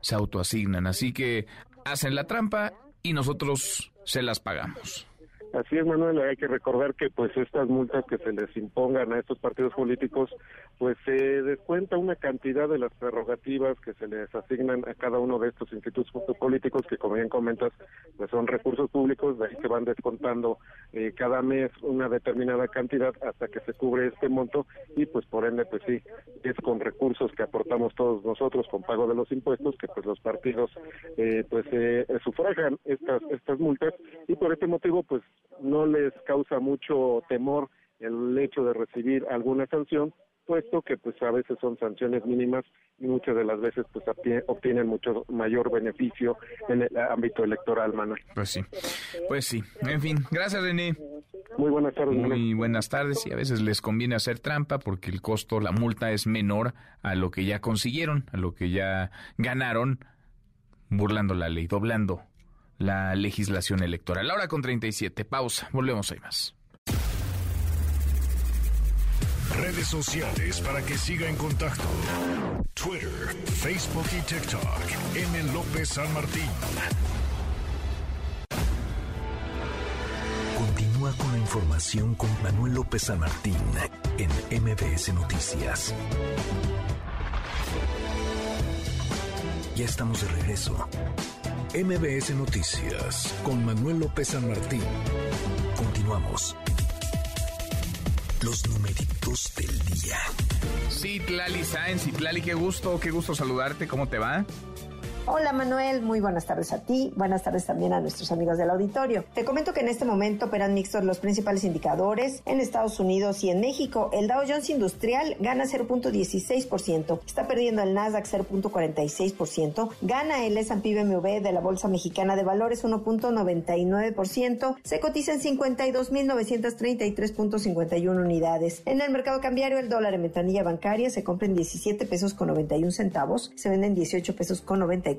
Speaker 2: se autoasignan. Así que hacen la trampa y nosotros se las pagamos.
Speaker 15: Así es, Manuel, hay que recordar que pues estas multas que se les impongan a estos partidos políticos pues se descuentan cuenta una cantidad de las prerrogativas que se les asignan a cada uno de estos institutos políticos que, como bien comentas, pues son recursos públicos, de ahí se van descontando eh, cada mes una determinada cantidad hasta que se cubre este monto y pues por ende pues sí, es con recursos que aportamos todos nosotros con pago de los impuestos que pues los partidos eh, pues eh, sufragan estas, estas multas y por este motivo pues no les causa mucho temor el hecho de recibir alguna sanción puesto que pues a veces son sanciones mínimas y muchas de las veces pues obtienen mucho mayor beneficio en el ámbito electoral, Manuel.
Speaker 2: Pues sí, pues sí. En fin, gracias René.
Speaker 15: Muy buenas tardes.
Speaker 2: Muy buenas tardes y a veces les conviene hacer trampa porque el costo, la multa es menor a lo que ya consiguieron, a lo que ya ganaron burlando la ley, doblando la legislación electoral. La hora con 37, pausa, volvemos ahí más.
Speaker 1: Redes sociales para que siga en contacto: Twitter, Facebook y TikTok. M. López San Martín. Continúa con la información con Manuel López San Martín en MBS Noticias. Ya estamos de regreso. MBS Noticias con Manuel López San Martín. Continuamos. Los numeritos del día.
Speaker 2: Citlali Sáenz, Citlali, qué gusto, qué gusto saludarte, ¿cómo te va?
Speaker 18: Hola Manuel, muy buenas tardes a ti, buenas tardes también a nuestros amigos del auditorio. Te comento que en este momento operan mixtos los principales indicadores en Estados Unidos y en México. El Dow Jones Industrial gana 0.16%, está perdiendo el Nasdaq 0.46%, gana el S&P BMW de la Bolsa Mexicana de Valores 1.99%, se cotiza en 52.933.51 unidades. En el mercado cambiario el dólar en ventanilla bancaria se compra en 17 pesos con 91 centavos, se vende en 18 pesos con 94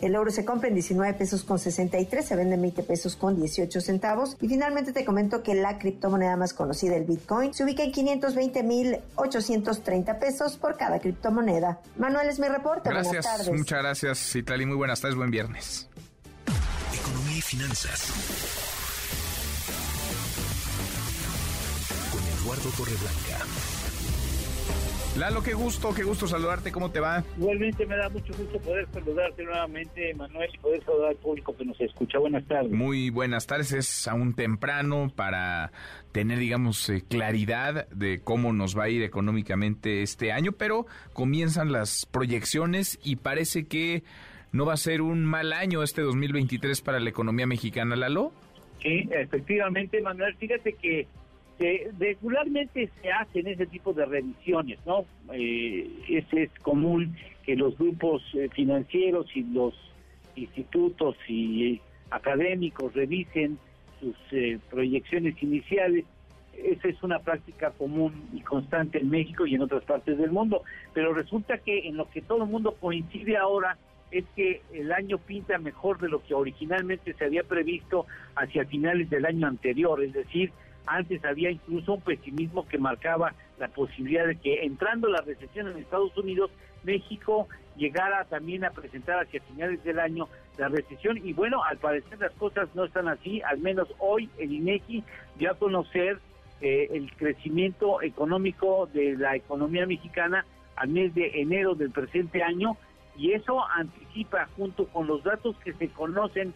Speaker 18: el euro se compra en 19 pesos con 63, se vende en 20 pesos con 18 centavos. Y finalmente te comento que la criptomoneda más conocida, el Bitcoin, se ubica en 520.830 pesos por cada criptomoneda. Manuel es mi reporte.
Speaker 2: Gracias,
Speaker 18: buenas tardes.
Speaker 2: muchas gracias, Citlali. Muy buenas tardes, buen viernes.
Speaker 1: Economía y finanzas. Con Eduardo Torreblanca.
Speaker 2: Lalo, qué gusto, qué gusto saludarte, ¿cómo te va?
Speaker 19: Igualmente me da mucho gusto poder saludarte nuevamente, Manuel, y poder saludar al público que nos escucha. Buenas tardes.
Speaker 2: Muy buenas tardes, es aún temprano para tener, digamos, eh, claridad de cómo nos va a ir económicamente este año, pero comienzan las proyecciones y parece que no va a ser un mal año este 2023 para la economía mexicana, Lalo.
Speaker 19: Sí, efectivamente, Manuel, fíjate que regularmente se hacen ese tipo de revisiones, ¿no? Eh, es, común que los grupos eh, financieros y los institutos y académicos revisen sus eh, proyecciones iniciales. Esa es una práctica común y constante en México y en otras partes del mundo. Pero resulta que en lo que todo el mundo coincide ahora es que el año pinta mejor de lo que originalmente se había previsto hacia finales del año anterior, es decir, antes había incluso un pesimismo que marcaba la posibilidad de que entrando la recesión en Estados Unidos, México llegara también a presentar hacia finales del año la recesión. Y bueno, al parecer las cosas no están así, al menos hoy el INEGI dio a conocer eh, el crecimiento económico de la economía mexicana al mes de enero del presente año y eso anticipa junto con los datos que se conocen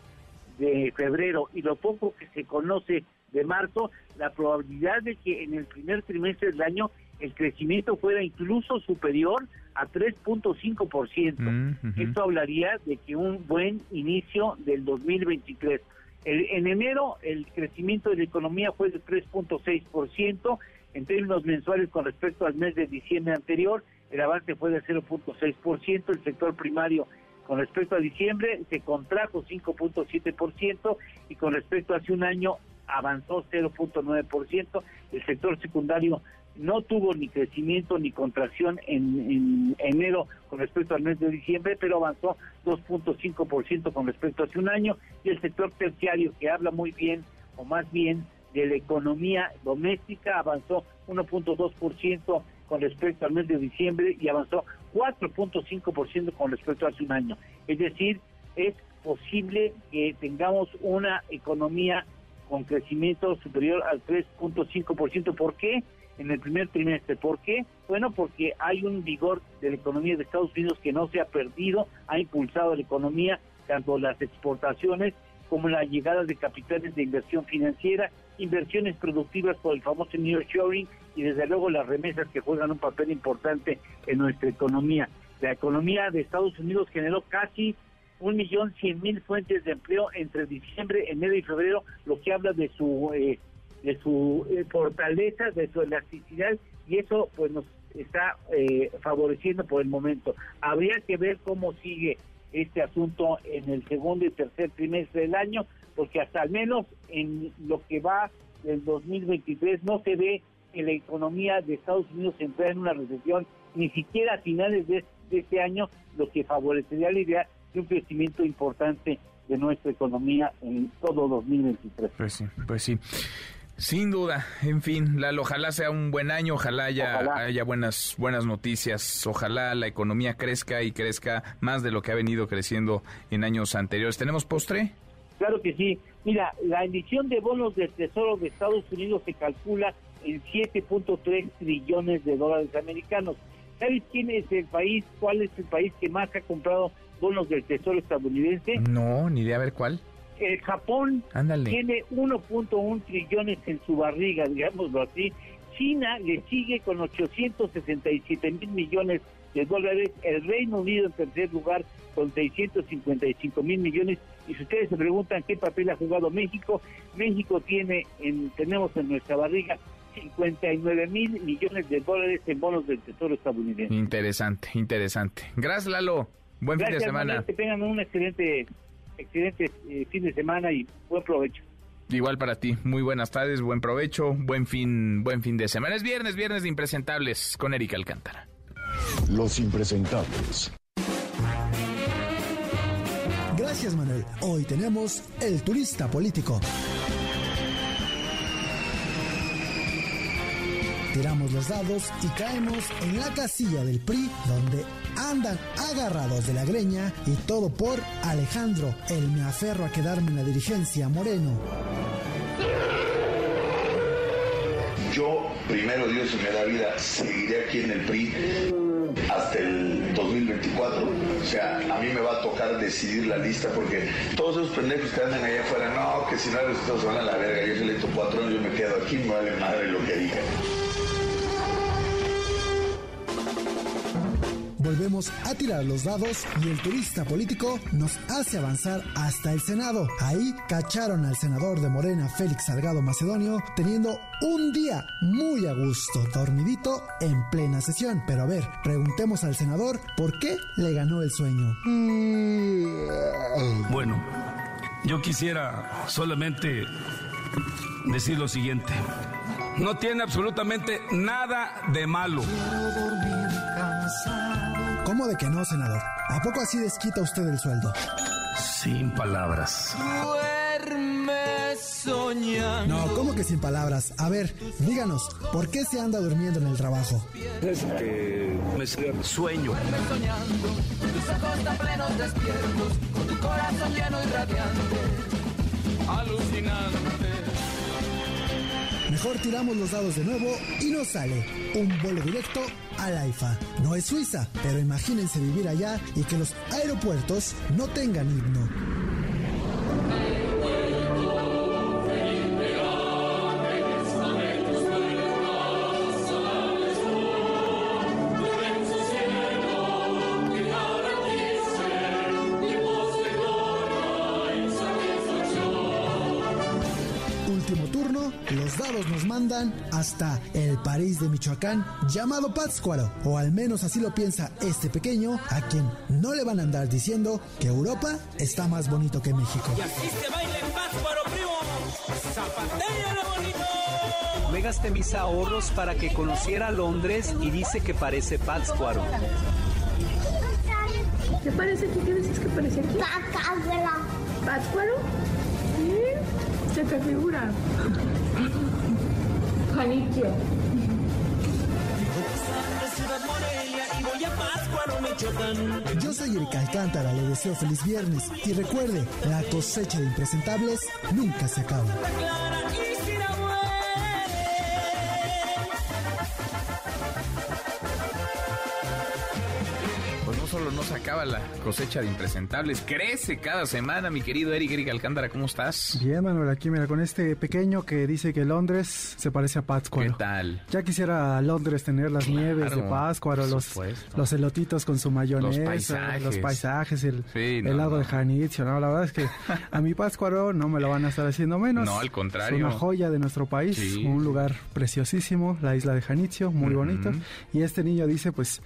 Speaker 19: de febrero y lo poco que se conoce de marzo, la probabilidad de que en el primer trimestre del año el crecimiento fuera incluso superior a 3.5%. Mm, Esto hablaría de que un buen inicio del 2023. en enero el crecimiento de la economía fue de 3.6%, en términos mensuales con respecto al mes de diciembre anterior, el avance fue de 0.6%, el sector primario con respecto a diciembre se contrajo 5.7% y con respecto a hace un año avanzó 0.9%, el sector secundario no tuvo ni crecimiento ni contracción en, enero con respecto al mes de diciembre, pero avanzó 2.5% con respecto a hace un año, y el sector terciario, que habla muy bien, o más bien, de la economía doméstica, avanzó 1.2% con respecto al mes de diciembre y avanzó 4.5% con respecto a hace un año. Es decir, es posible que tengamos una economía con crecimiento superior al 3.5%. ¿Por qué? en el primer trimestre. ¿Por qué? Bueno, porque hay un vigor de la economía de Estados Unidos que no se ha perdido, ha impulsado la economía, tanto las exportaciones como la llegada de capitales de inversión financiera, inversiones productivas por el famoso New Shoring y desde luego las remesas que juegan un papel importante en nuestra economía. La economía de Estados Unidos generó casi un millón cien mil fuentes de empleo entre diciembre, enero y febrero, lo que habla de su eh, de su eh, fortaleza, de su elasticidad y eso pues nos está eh, favoreciendo por el momento. Habría que ver cómo sigue este asunto en el segundo y tercer trimestre del año, porque hasta al menos en lo que va del 2023 no se ve que la economía de Estados Unidos entra en una recesión, ni siquiera a finales de, este año, lo que favorecería la idea de un crecimiento importante de nuestra economía en todo 2023.
Speaker 2: Pues sí, pues sí. Sin duda, en fin, Lalo, ojalá sea un buen año, ojalá haya, buenas, buenas noticias, ojalá la economía crezca y crezca más de lo que ha venido creciendo en años anteriores. ¿Tenemos postre?
Speaker 19: Claro que sí. Mira, la emisión de bonos del Tesoro de Estados Unidos se calcula en 7.3 trillones de dólares americanos. ¿Sabes quién es el país, cuál es el país que más ha comprado bonos del Tesoro estadounidense?
Speaker 2: No, ni idea a ver cuál
Speaker 19: el Japón tiene 1.1 trillones en su barriga, digámoslo así. China le sigue con 867 mil millones de dólares. El Reino Unido en tercer lugar con 655 mil millones. Y si ustedes se preguntan qué papel ha jugado México, México tiene, en, tenemos en nuestra barriga 59 mil millones de dólares en bonos del Tesoro estadounidense.
Speaker 2: Interesante, interesante. Gracias, Lalo. Buen fin de semana.
Speaker 19: que tengan un excelente excelente eh, fin de semana y buen provecho.
Speaker 2: Igual para ti, muy buenas tardes, buen provecho, buen fin, buen fin de semana. Es viernes, viernes de impresentables con Erika Alcántara.
Speaker 1: Los impresentables.
Speaker 20: Gracias Manuel. Hoy tenemos el turista político. Tiramos los dados y caemos en la casilla del PRI, donde andan agarrados de la greña y todo por Alejandro, el me aferro a quedarme en la dirigencia Moreno.
Speaker 21: Yo, primero Dios y me da vida, seguiré aquí en el PRI hasta el 2024. O sea, a mí me va a tocar decidir la lista porque todos esos pendejos que andan allá afuera, no, que si no hay se van a la verga. Yo soy cuatro años, yo me quedo aquí, me vale madre lo que digan.
Speaker 20: Volvemos a tirar los dados y el turista político nos hace avanzar hasta el Senado. Ahí cacharon al senador de Morena, Félix Salgado Macedonio, teniendo un día muy a gusto, dormidito, en plena sesión. Pero a ver, preguntemos al senador por qué le ganó el sueño.
Speaker 22: Bueno, yo quisiera solamente decir lo siguiente. No tiene absolutamente nada de malo.
Speaker 20: ¿Cómo de que no, senador? ¿A poco así desquita usted el sueldo?
Speaker 22: Sin palabras.
Speaker 20: Duerme soñando. No, ¿cómo que sin palabras? A ver, díganos, ¿por qué se anda durmiendo en el trabajo?
Speaker 22: Es que me sueño. soñando, tus ojos tan plenos despiertos, con tu corazón lleno y radiante,
Speaker 20: alucinante. Mejor tiramos los dados de nuevo y nos sale un vuelo directo al AIFA. No es Suiza, pero imagínense vivir allá y que los aeropuertos no tengan himno. Los dados nos mandan hasta el París de Michoacán llamado Pátzcuaro, o al menos así lo piensa este pequeño, a quien no le van a andar diciendo que Europa está más bonito que México. Y así se baila en Pátzcuaro, primo.
Speaker 23: bonito. Me gasté mis ahorros para que conociera Londres y dice que parece Pátzcuaro.
Speaker 24: ¿Qué parece aquí? ¿Qué dices que parece aquí? Pátzcuaro. Te figura.
Speaker 20: Yo soy Erika Alcántara, le deseo feliz viernes y recuerde, la cosecha de impresentables nunca se acaba.
Speaker 2: Acaba la cosecha de impresentables, crece cada semana, mi querido Eric, Eric Alcántara, ¿cómo estás?
Speaker 10: Bien, Manuel, aquí mira, con este pequeño que dice que Londres se parece a Pátzcuaro.
Speaker 2: ¿Qué tal?
Speaker 10: Ya quisiera Londres tener las nieves de Pátzcuaro, los, los elotitos con su mayonesa, los paisajes, los paisajes el, lago de Janitzio, ¿no? La verdad es que a mi Pátzcuaro no me lo van a estar haciendo menos.
Speaker 2: No, al contrario.
Speaker 10: Es una joya de nuestro país, un lugar preciosísimo, la isla de Janitzio, muy bonito. Y este niño dice, pues,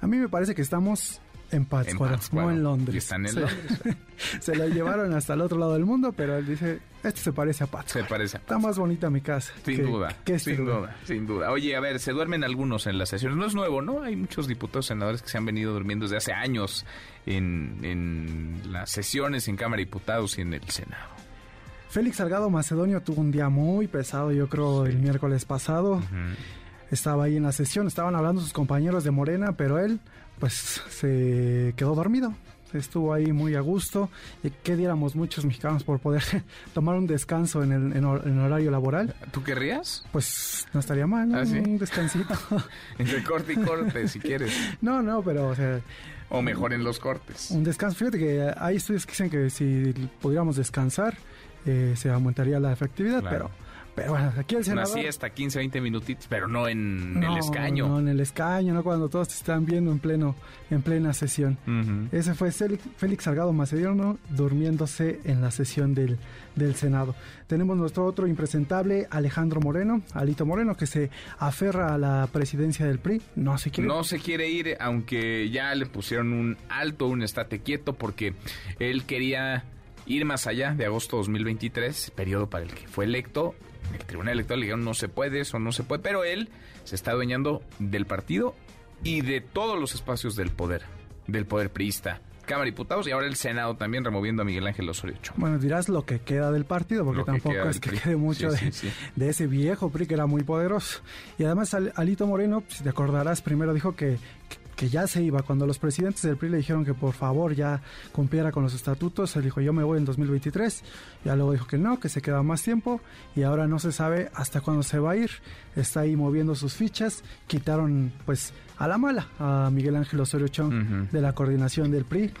Speaker 10: a mí me parece que estamos en Pátzcuaro, no en Londres.
Speaker 2: están en Londres.
Speaker 10: se la llevaron hasta el otro lado del mundo, pero él dice, esto se parece a Pátzcuaro.
Speaker 2: Se parece
Speaker 10: Está más bonita mi casa.
Speaker 2: Sin duda, sin duda, sin duda. Oye, a ver, se duermen algunos en las sesiones. No es nuevo, ¿no? Hay muchos diputados senadores que se han venido durmiendo desde hace años en, en las sesiones en Cámara de Diputados y en el Senado.
Speaker 10: Félix Salgado Macedonio tuvo un día muy pesado, yo creo, el miércoles pasado. Estaba ahí en la sesión, estaban hablando sus compañeros de Morena, pero él pues se quedó dormido. Estuvo ahí muy a gusto. Y qué diéramos muchos mexicanos por poder tomar un descanso en el, horario laboral.
Speaker 2: ¿Tú querrías?
Speaker 10: Pues no estaría mal, ¿Ah, un descansito.
Speaker 2: Entre corte y corte, si quieres.
Speaker 10: No, no, pero o sea...
Speaker 2: O mejor en los cortes.
Speaker 10: Un descanso. Fíjate que hay estudios que dicen que si pudiéramos descansar, eh, se aumentaría la efectividad, pero pero bueno, aquí el senador...
Speaker 2: Una siesta, 15, 20 minutitos, pero no en el escaño.
Speaker 10: No, en el escaño, no cuando todos te están viendo en pleno en plena sesión. Ese fue Félix Salgado Macedonio durmiéndose en la sesión del, del Senado. Tenemos nuestro otro impresentable, Alejandro Moreno, Alito Moreno, que se aferra a la presidencia del PRI. No se quiere
Speaker 2: No se quiere ir, aunque ya le pusieron un alto, un estate quieto, porque él quería ir más allá de agosto 2023, periodo para el que fue electo, el Tribunal Electoral le dijeron no se puede, eso no se puede, pero él se está adueñando del partido y de todos los espacios del poder, del poder priista. Cámara de Diputados y ahora el Senado también removiendo a Miguel Ángel Osorio Chong.
Speaker 10: Bueno, dirás lo que queda del partido, porque tampoco es que quede mucho de, de, ese viejo PRI que era muy poderoso. Y además Alito Moreno, si te acordarás, primero dijo que, que ya se iba. Cuando los presidentes del PRI le dijeron que por favor ya cumpliera con los estatutos, él dijo yo me voy en 2023. Ya luego dijo que no, que se queda más tiempo y ahora no se sabe hasta cuándo se va a ir. Está ahí moviendo sus fichas. Quitaron pues a la mala a Miguel Ángel Osorio Chong de la coordinación del PRI.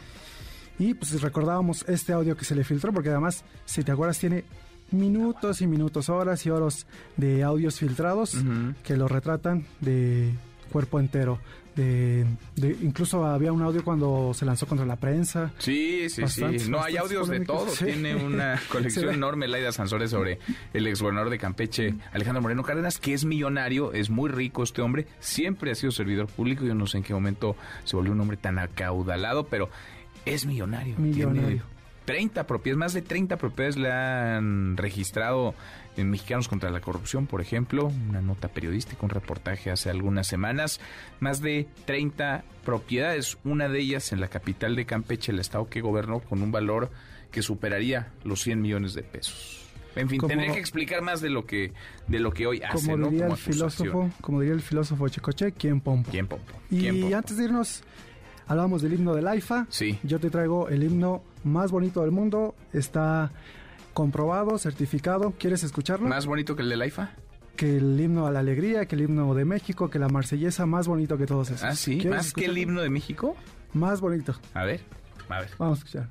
Speaker 10: Y pues recordábamos este audio que se le filtró porque además, si te acuerdas, tiene minutos y minutos, horas y horas de audios filtrados que lo retratan de cuerpo entero de, incluso había un audio cuando se lanzó contra la prensa.
Speaker 2: Sí, sí, sí. No, hay audios de todo. Tiene una colección enorme, Laida Sansores, sobre el exgobernador de Campeche, Alejandro Moreno Cárdenas, que es millonario, es muy rico este hombre, siempre ha sido servidor público. Yo no sé en qué momento se volvió un hombre tan acaudalado, pero es millonario.
Speaker 10: Millonario.
Speaker 2: 30 propiedades, más de 30 propiedades le han registrado en Mexicanos contra la Corrupción, por ejemplo, una nota periodística, un reportaje hace algunas semanas, más de 30 propiedades, una de ellas en la capital de Campeche, el estado que gobernó con un valor que superaría los 100 millones de pesos. En fin, tendría que explicar más de lo que de lo que hoy hace,
Speaker 10: como
Speaker 2: Diría
Speaker 10: el filósofo, como diría el filósofo Checoche, ¿quién pompo?
Speaker 2: ¿Quién pompo?
Speaker 10: Y antes de irnos Hablábamos del himno del AIFA.
Speaker 2: Sí.
Speaker 10: Yo te traigo el himno más bonito del mundo. Está comprobado, certificado. ¿Quieres escucharlo?
Speaker 2: ¿Más bonito que el del AIFA?
Speaker 10: Que el himno a la alegría, que el himno de México, que la marsellesa, más bonito que todos esos.
Speaker 2: ¿Ah, sí? ¿Más que el himno de México?
Speaker 10: Más bonito.
Speaker 2: A ver, a ver.
Speaker 10: Vamos a escuchar.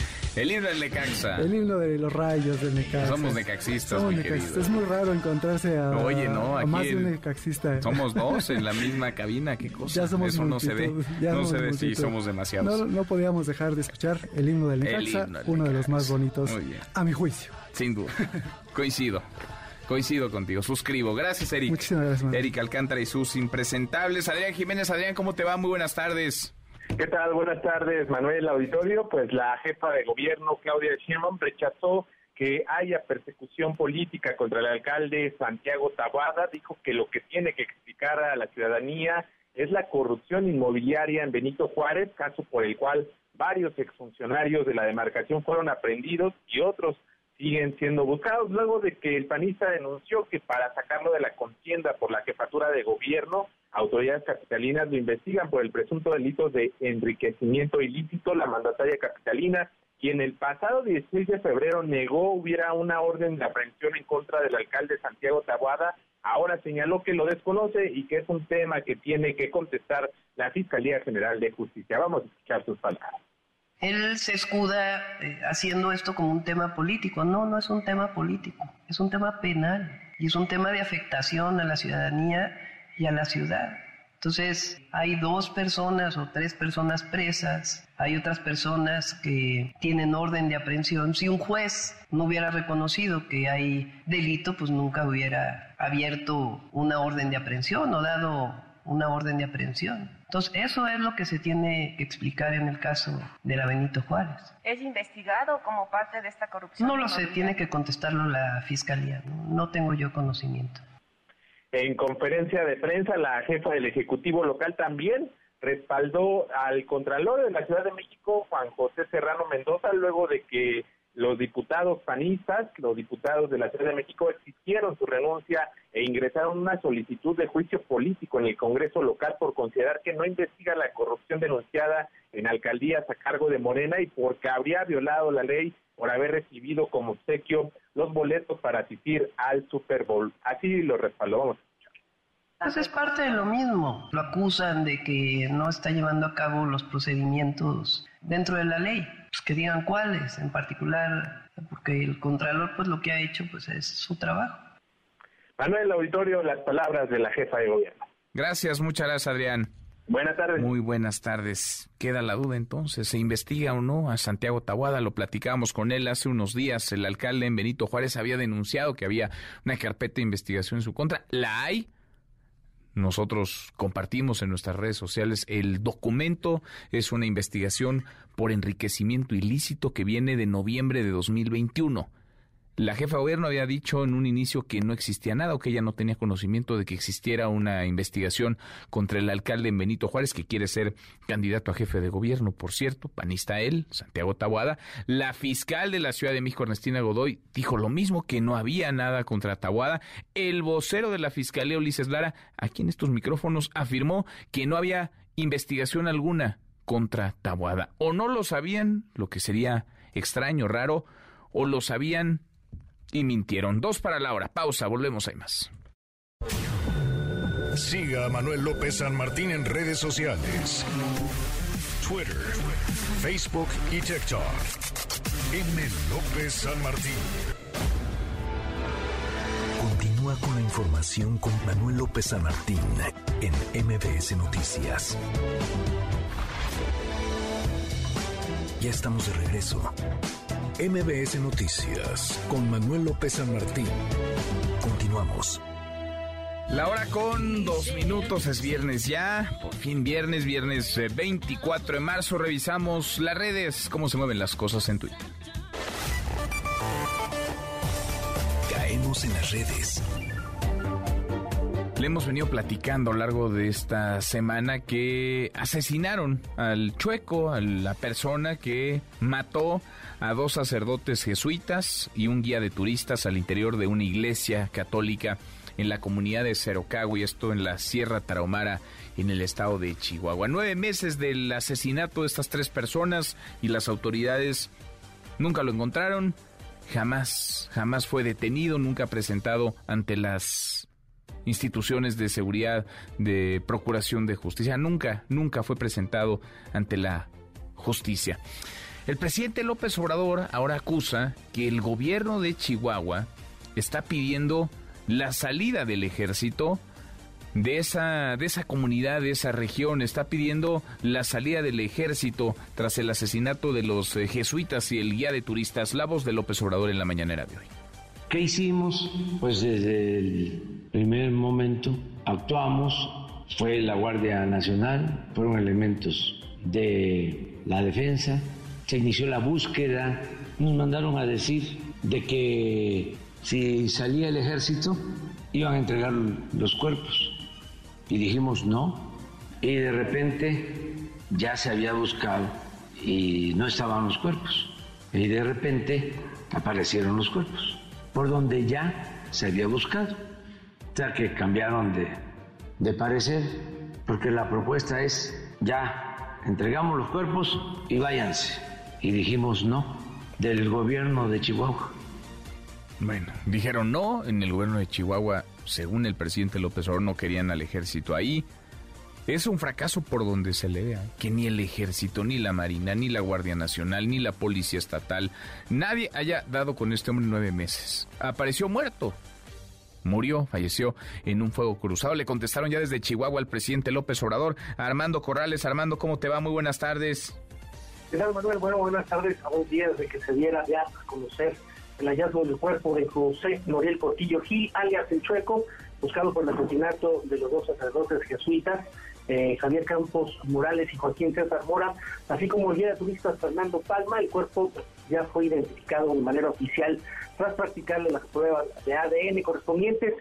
Speaker 2: El himno del Necaxa.
Speaker 10: El himno de los rayos del Necaxa.
Speaker 2: Somos necaxistas, Somos
Speaker 10: Es muy raro encontrarse a,
Speaker 2: Oye, no, aquí
Speaker 10: más de un necaxista.
Speaker 2: Somos dos en la misma cabina, qué cosa.
Speaker 10: Ya somos
Speaker 2: Eso no se ve. no se ve, sí, somos demasiados.
Speaker 10: No, no podíamos dejar de escuchar el himno del Necaxa, uno de los más bonitos, a mi juicio.
Speaker 2: Sin duda. Coincido. Coincido contigo, suscribo. Gracias, Eric.
Speaker 10: Muchísimas gracias,
Speaker 2: Eric Alcántara y sus impresentables. Adrián Jiménez, Adrián, ¿cómo te va? Muy buenas tardes.
Speaker 25: ¿Qué tal? Buenas tardes, Manuel Auditorio. Pues la jefa de gobierno, Claudia Sheinbaum, rechazó que haya persecución política contra el alcalde Santiago Tabada. Dijo que lo que tiene que explicar a la ciudadanía es la corrupción inmobiliaria en Benito Juárez, caso por el cual varios exfuncionarios de la demarcación fueron aprendidos y otros siguen siendo buscados luego de que el panista denunció que para sacarlo de la contienda por la jefatura de gobierno, autoridades capitalinas lo investigan por el presunto delito de enriquecimiento ilícito, la mandataria capitalina, quien el pasado 16 de febrero negó hubiera una orden de aprehensión en contra del alcalde Santiago Tabuada ahora señaló que lo desconoce y que es un tema que tiene que contestar la Fiscalía General de Justicia. Vamos a escuchar sus palabras.
Speaker 26: Él se escuda eh, haciendo esto como un tema político. No, no es un tema político, es un tema penal y es un tema de afectación a la ciudadanía y a la ciudad. Entonces, hay dos personas o tres personas presas, hay otras personas que tienen orden de aprehensión. Si un juez no hubiera reconocido que hay delito, pues nunca hubiera abierto una orden de aprehensión o dado una orden de aprehensión. Entonces, eso es lo que se tiene que explicar en el caso de la Benito Juárez.
Speaker 27: ¿Es investigado como parte de esta corrupción?
Speaker 26: No lo sé, tiene que contestarlo la fiscalía, no tengo yo conocimiento.
Speaker 25: En conferencia de prensa, la jefa del Ejecutivo local también respaldó al Contralor de la Ciudad de México, Juan José Serrano Mendoza, luego de que los diputados panistas, los diputados de la Ciudad de México exigieron su renuncia e ingresaron una solicitud de juicio político en el Congreso local por considerar que no investiga la corrupción denunciada en alcaldías a cargo de Morena y porque habría violado la ley por haber recibido como obsequio los boletos para asistir al Super Bowl. Así lo respaldó.
Speaker 26: Pues es parte de lo mismo. Lo acusan de que no está llevando a cabo los procedimientos dentro de la ley. Pues que digan cuáles en particular, porque el Contralor pues lo que ha hecho pues es su trabajo.
Speaker 25: Manuel Auditorio, las palabras de la jefa de gobierno.
Speaker 2: Gracias, muchas gracias Adrián.
Speaker 25: Buenas tardes.
Speaker 2: Muy buenas tardes. Queda la duda entonces, ¿se investiga o no a Santiago Tahuada? Lo platicamos con él hace unos días. El alcalde en Benito Juárez había denunciado que había una carpeta de investigación en su contra. ¿La hay? Nosotros compartimos en nuestras redes sociales el documento. Es una investigación por enriquecimiento ilícito que viene de noviembre de 2021. La jefa de gobierno había dicho en un inicio que no existía nada o que ella no tenía conocimiento de que existiera una investigación contra el alcalde en Benito Juárez, que quiere ser candidato a jefe de gobierno, por cierto, panista él, Santiago Tabuada. La fiscal de la Ciudad de México, Ernestina Godoy, dijo lo mismo, que no había nada contra Tabuada. El vocero de la fiscalía, Ulises Lara, aquí en estos micrófonos, afirmó que no había investigación alguna contra Tabuada. O no lo sabían, lo que sería extraño, raro, o lo sabían y mintieron. Dos para la hora. Pausa, volvemos, hay más.
Speaker 1: Siga a Manuel López San Martín en redes sociales. Twitter, Facebook y TikTok. M. López San Martín. Continúa con la información con Manuel López San Martín en MBS Noticias. Ya estamos de regreso. MBS Noticias con Manuel López San Martín. Continuamos.
Speaker 2: La hora con dos minutos es viernes ya, por fin viernes, viernes 24 eh, de marzo. Revisamos las redes, cómo se mueven las cosas en Twitter.
Speaker 1: Caemos en las redes.
Speaker 2: Le hemos venido platicando a lo largo de esta semana que asesinaron al chueco, a la persona que mató a dos sacerdotes jesuitas y un guía de turistas al interior de una iglesia católica en la comunidad de y esto en la Sierra Tarahumara, en el estado de Chihuahua. Nueve meses del asesinato de estas tres personas y las autoridades nunca lo encontraron, jamás, jamás fue detenido, nunca presentado ante las instituciones de seguridad, de procuración de justicia, nunca, nunca fue presentado ante la justicia. El presidente López Obrador ahora acusa que el gobierno de Chihuahua está pidiendo la salida del ejército de esa, de esa comunidad, de esa región. Está pidiendo la salida del ejército tras el asesinato de los jesuitas y el guía de turistas. La voz de López Obrador en la mañanera de hoy.
Speaker 4: ¿Qué hicimos? Pues desde el primer momento actuamos, fue la Guardia Nacional, fueron elementos de la defensa, se inició la búsqueda, nos mandaron a decir de que si salía el ejército iban a entregar los cuerpos. Y dijimos no. Y de repente ya se había buscado y no estaban los cuerpos. Y de repente aparecieron los cuerpos, por donde ya se había buscado. O sea que cambiaron de, de parecer, porque la propuesta es ya entregamos los cuerpos y váyanse y dijimos no del gobierno de Chihuahua.
Speaker 2: Bueno, dijeron no, en el gobierno de Chihuahua según el presidente López Obrador, no querían al ejército ahí. Es un fracaso por donde se le vea, que ni el ejército, ni la marina, ni la Guardia Nacional, ni la Policía Estatal, nadie haya dado con este hombre nueve meses. Apareció muerto. Murió, falleció en un fuego cruzado. Le contestaron ya desde Chihuahua al presidente López Obrador. Armando Corrales, Armando, ¿cómo te va? Muy buenas tardes.
Speaker 28: ¿Qué Manuel? Buenas tardes. A un día de que se diera a conocer el hallazgo del cuerpo de José Noriel Portillo Gil, alias El Chueco, buscado por el asesinato de los dos sacerdotes jesuitas eh, Javier Campos Morales y Joaquín César Mora, así como el guía de turistas Fernando Palma. El cuerpo ya fue identificado de manera oficial tras practicarle las pruebas de ADN correspondientes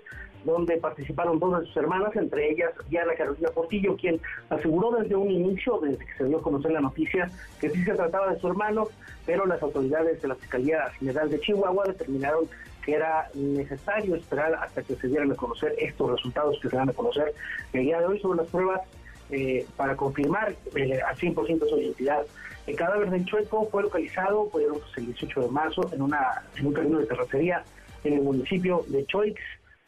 Speaker 28: donde participaron dos de sus hermanas, entre ellas Diana Carolina Portillo, quien aseguró desde un inicio, desde que se dio a conocer la noticia, que sí se trataba de su hermano, pero las autoridades de la Fiscalía General de Chihuahua determinaron que era necesario esperar hasta que se dieran a conocer estos resultados que se van a conocer el día de hoy sobre las pruebas eh, para confirmar eh, al 100% su identidad. El cadáver del Chueco fue localizado pues, el 18 de marzo en, una, en un camino de terracería en el municipio de Choix.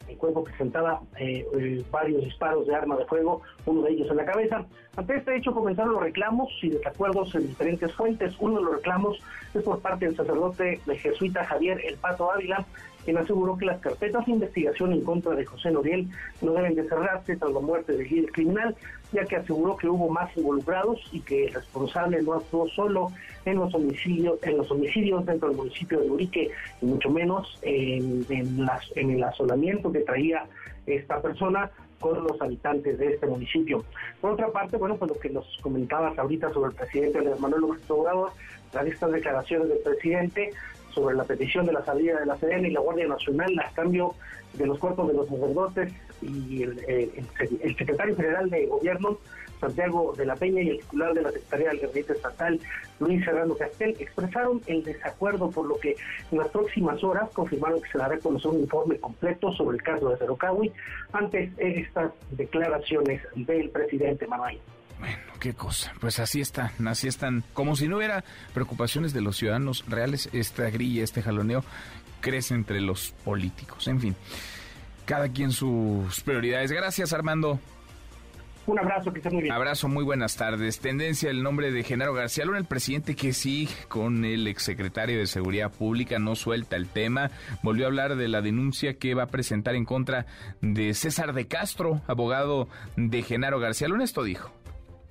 Speaker 28: El cuerpo presentaba eh, varios disparos de arma de fuego, uno de ellos en la cabeza. Ante este hecho comenzaron los reclamos y desacuerdos en diferentes fuentes. Uno de los reclamos es por parte del sacerdote de jesuita Javier El Pato Ávila, quien aseguró que las carpetas de investigación en contra de José Noriel no deben de cerrarse tras la muerte del criminal, ya que aseguró que hubo más involucrados y que el responsable no actuó solo en los homicidios, en los homicidios dentro del municipio de Urique y mucho menos en, el asolamiento que traía esta persona con los habitantes de este municipio. Por otra parte, bueno, pues lo que nos comentabas ahorita sobre el presidente Manuel López Obrador, las estas declaraciones del presidente sobre la petición de la salida de la CDN y la Guardia Nacional a cambio de los cuerpos de los sacerdotes y el, secretario general de gobierno, Santiago de la Peña, y el titular de la Secretaría del Gabinete Estatal, Luis Serrano Castel, expresaron el desacuerdo, por lo que en las próximas horas confirmaron que se dará a conocer un informe completo sobre el caso de Cerocahui antes de estas declaraciones del presidente Manuel.
Speaker 2: Bueno, qué cosa. Pues así están, así están. Como si no hubiera preocupaciones de los ciudadanos reales, esta grilla, este jaloneo crece entre los políticos. En fin, cada quien sus prioridades. Gracias, Armando.
Speaker 28: Un abrazo, que esté muy bien.
Speaker 2: Abrazo, muy buenas tardes. Tendencia el nombre de Genaro García Luna, el presidente que sí, con el exsecretario de Seguridad Pública, no suelta el tema. Volvió a hablar de la denuncia que va a presentar en contra de César de Castro, abogado de Genaro García Luna. Esto dijo.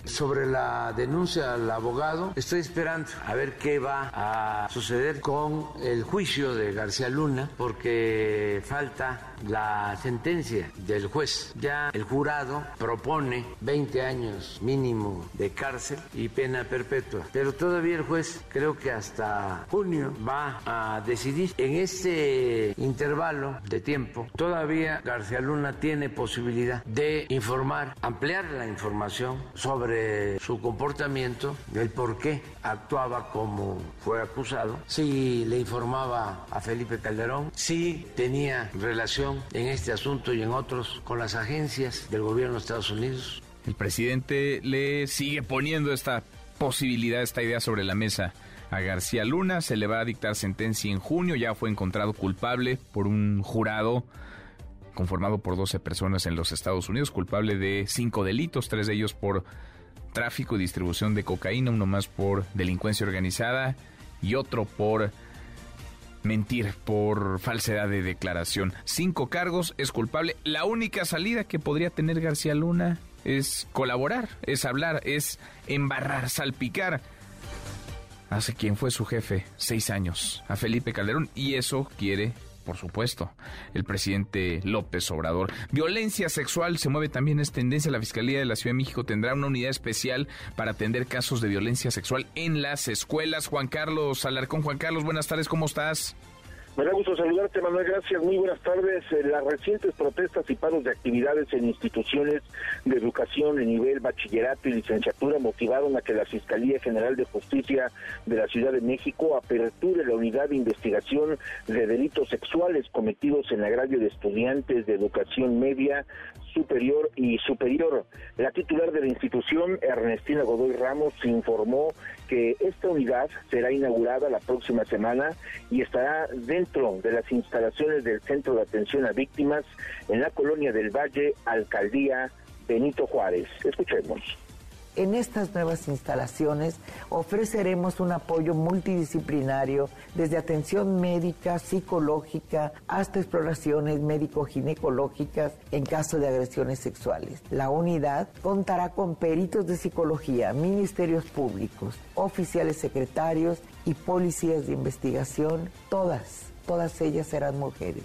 Speaker 4: Sobre la denuncia al abogado, estoy esperando a ver qué va a suceder con el juicio de García Luna, porque falta la sentencia del juez. Ya el jurado propone 20 años mínimo de cárcel y pena perpetua, pero todavía el juez creo que hasta junio va a decidir. En este intervalo de tiempo, todavía García Luna tiene posibilidad de informar, ampliar la información sobre su comportamiento, del por qué actuaba como fue acusado, si le informaba a Felipe Calderón, si tenía relación en este asunto y en otros con las agencias del gobierno de Estados Unidos.
Speaker 2: El presidente le sigue poniendo esta posibilidad, esta idea sobre la mesa a García Luna. Se le va a dictar sentencia en junio. Ya fue encontrado culpable por un jurado conformado por 12 personas en los Estados Unidos, culpable de cinco delitos, tres de ellos por tráfico y distribución de cocaína, uno más por delincuencia organizada y otro por mentir por falsedad de declaración. Cinco cargos, es culpable. La única salida que podría tener García Luna es colaborar, es hablar, es embarrar, salpicar. Hace quien fue su jefe, seis años, a Felipe Calderón, y eso quiere por supuesto, el presidente López Obrador. Violencia sexual se mueve también, es tendencia. La Fiscalía de la Ciudad de México tendrá una unidad especial para atender casos de violencia sexual en las escuelas. Juan Carlos Alarcón, Juan Carlos, buenas tardes, ¿cómo estás?
Speaker 29: Me da gusto saludarte, Manuel. Gracias. Muy buenas tardes. Eh, las recientes protestas y paros de actividades en instituciones de educación en nivel bachillerato y licenciatura motivaron a que la Fiscalía General de Justicia de la Ciudad de México aperture la unidad de investigación de delitos sexuales cometidos en agravio de estudiantes de educación media, superior y superior. La titular de la institución, Ernestina Godoy Ramos, informó que esta unidad será inaugurada la próxima semana y estará dentro de las instalaciones del Centro de Atención a Víctimas en la colonia del Valle, Alcaldía Benito Juárez. Escuchemos.
Speaker 30: En estas nuevas instalaciones ofreceremos un apoyo multidisciplinario desde atención médica, psicológica, hasta exploraciones médico-ginecológicas en caso de agresiones sexuales. La unidad contará con peritos de psicología, ministerios públicos, oficiales secretarios y policías de investigación. Todas, todas ellas serán mujeres.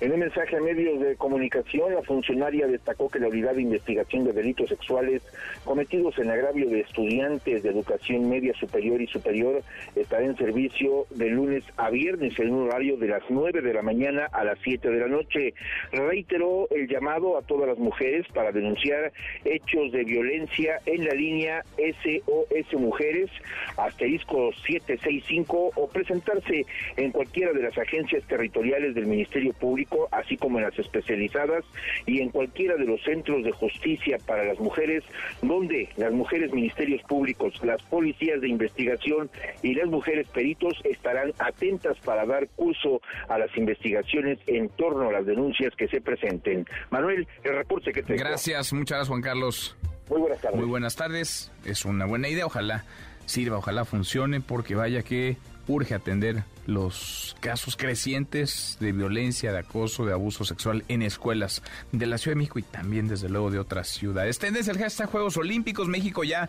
Speaker 29: En un mensaje a medios de comunicación, la funcionaria destacó que la Unidad de Investigación de Delitos Sexuales cometidos en agravio de estudiantes de educación media superior y superior estará en servicio de lunes a viernes en un horario de las 9 de la mañana a las 7 de la noche. Reiteró el llamado a todas las mujeres para denunciar hechos de violencia en la línea SOS Mujeres, asterisco 765, o presentarse en cualquiera de las agencias territoriales del Ministerio Público público, así como en las especializadas y en cualquiera de los centros de justicia para las mujeres, donde las mujeres ministerios públicos, las policías de investigación y las mujeres peritos estarán atentas para dar curso a las investigaciones en torno a las denuncias que se presenten. Manuel, el reporte que te
Speaker 2: Gracias, muchas gracias Juan Carlos.
Speaker 29: Muy buenas tardes.
Speaker 2: Muy buenas tardes. Es una buena idea, ojalá sirva, ojalá funcione, porque vaya que urge atender los casos crecientes de violencia, de acoso, de abuso sexual en escuelas de la Ciudad de México y también desde luego de otras ciudades. Tendes el hashtag Juegos Olímpicos. México ya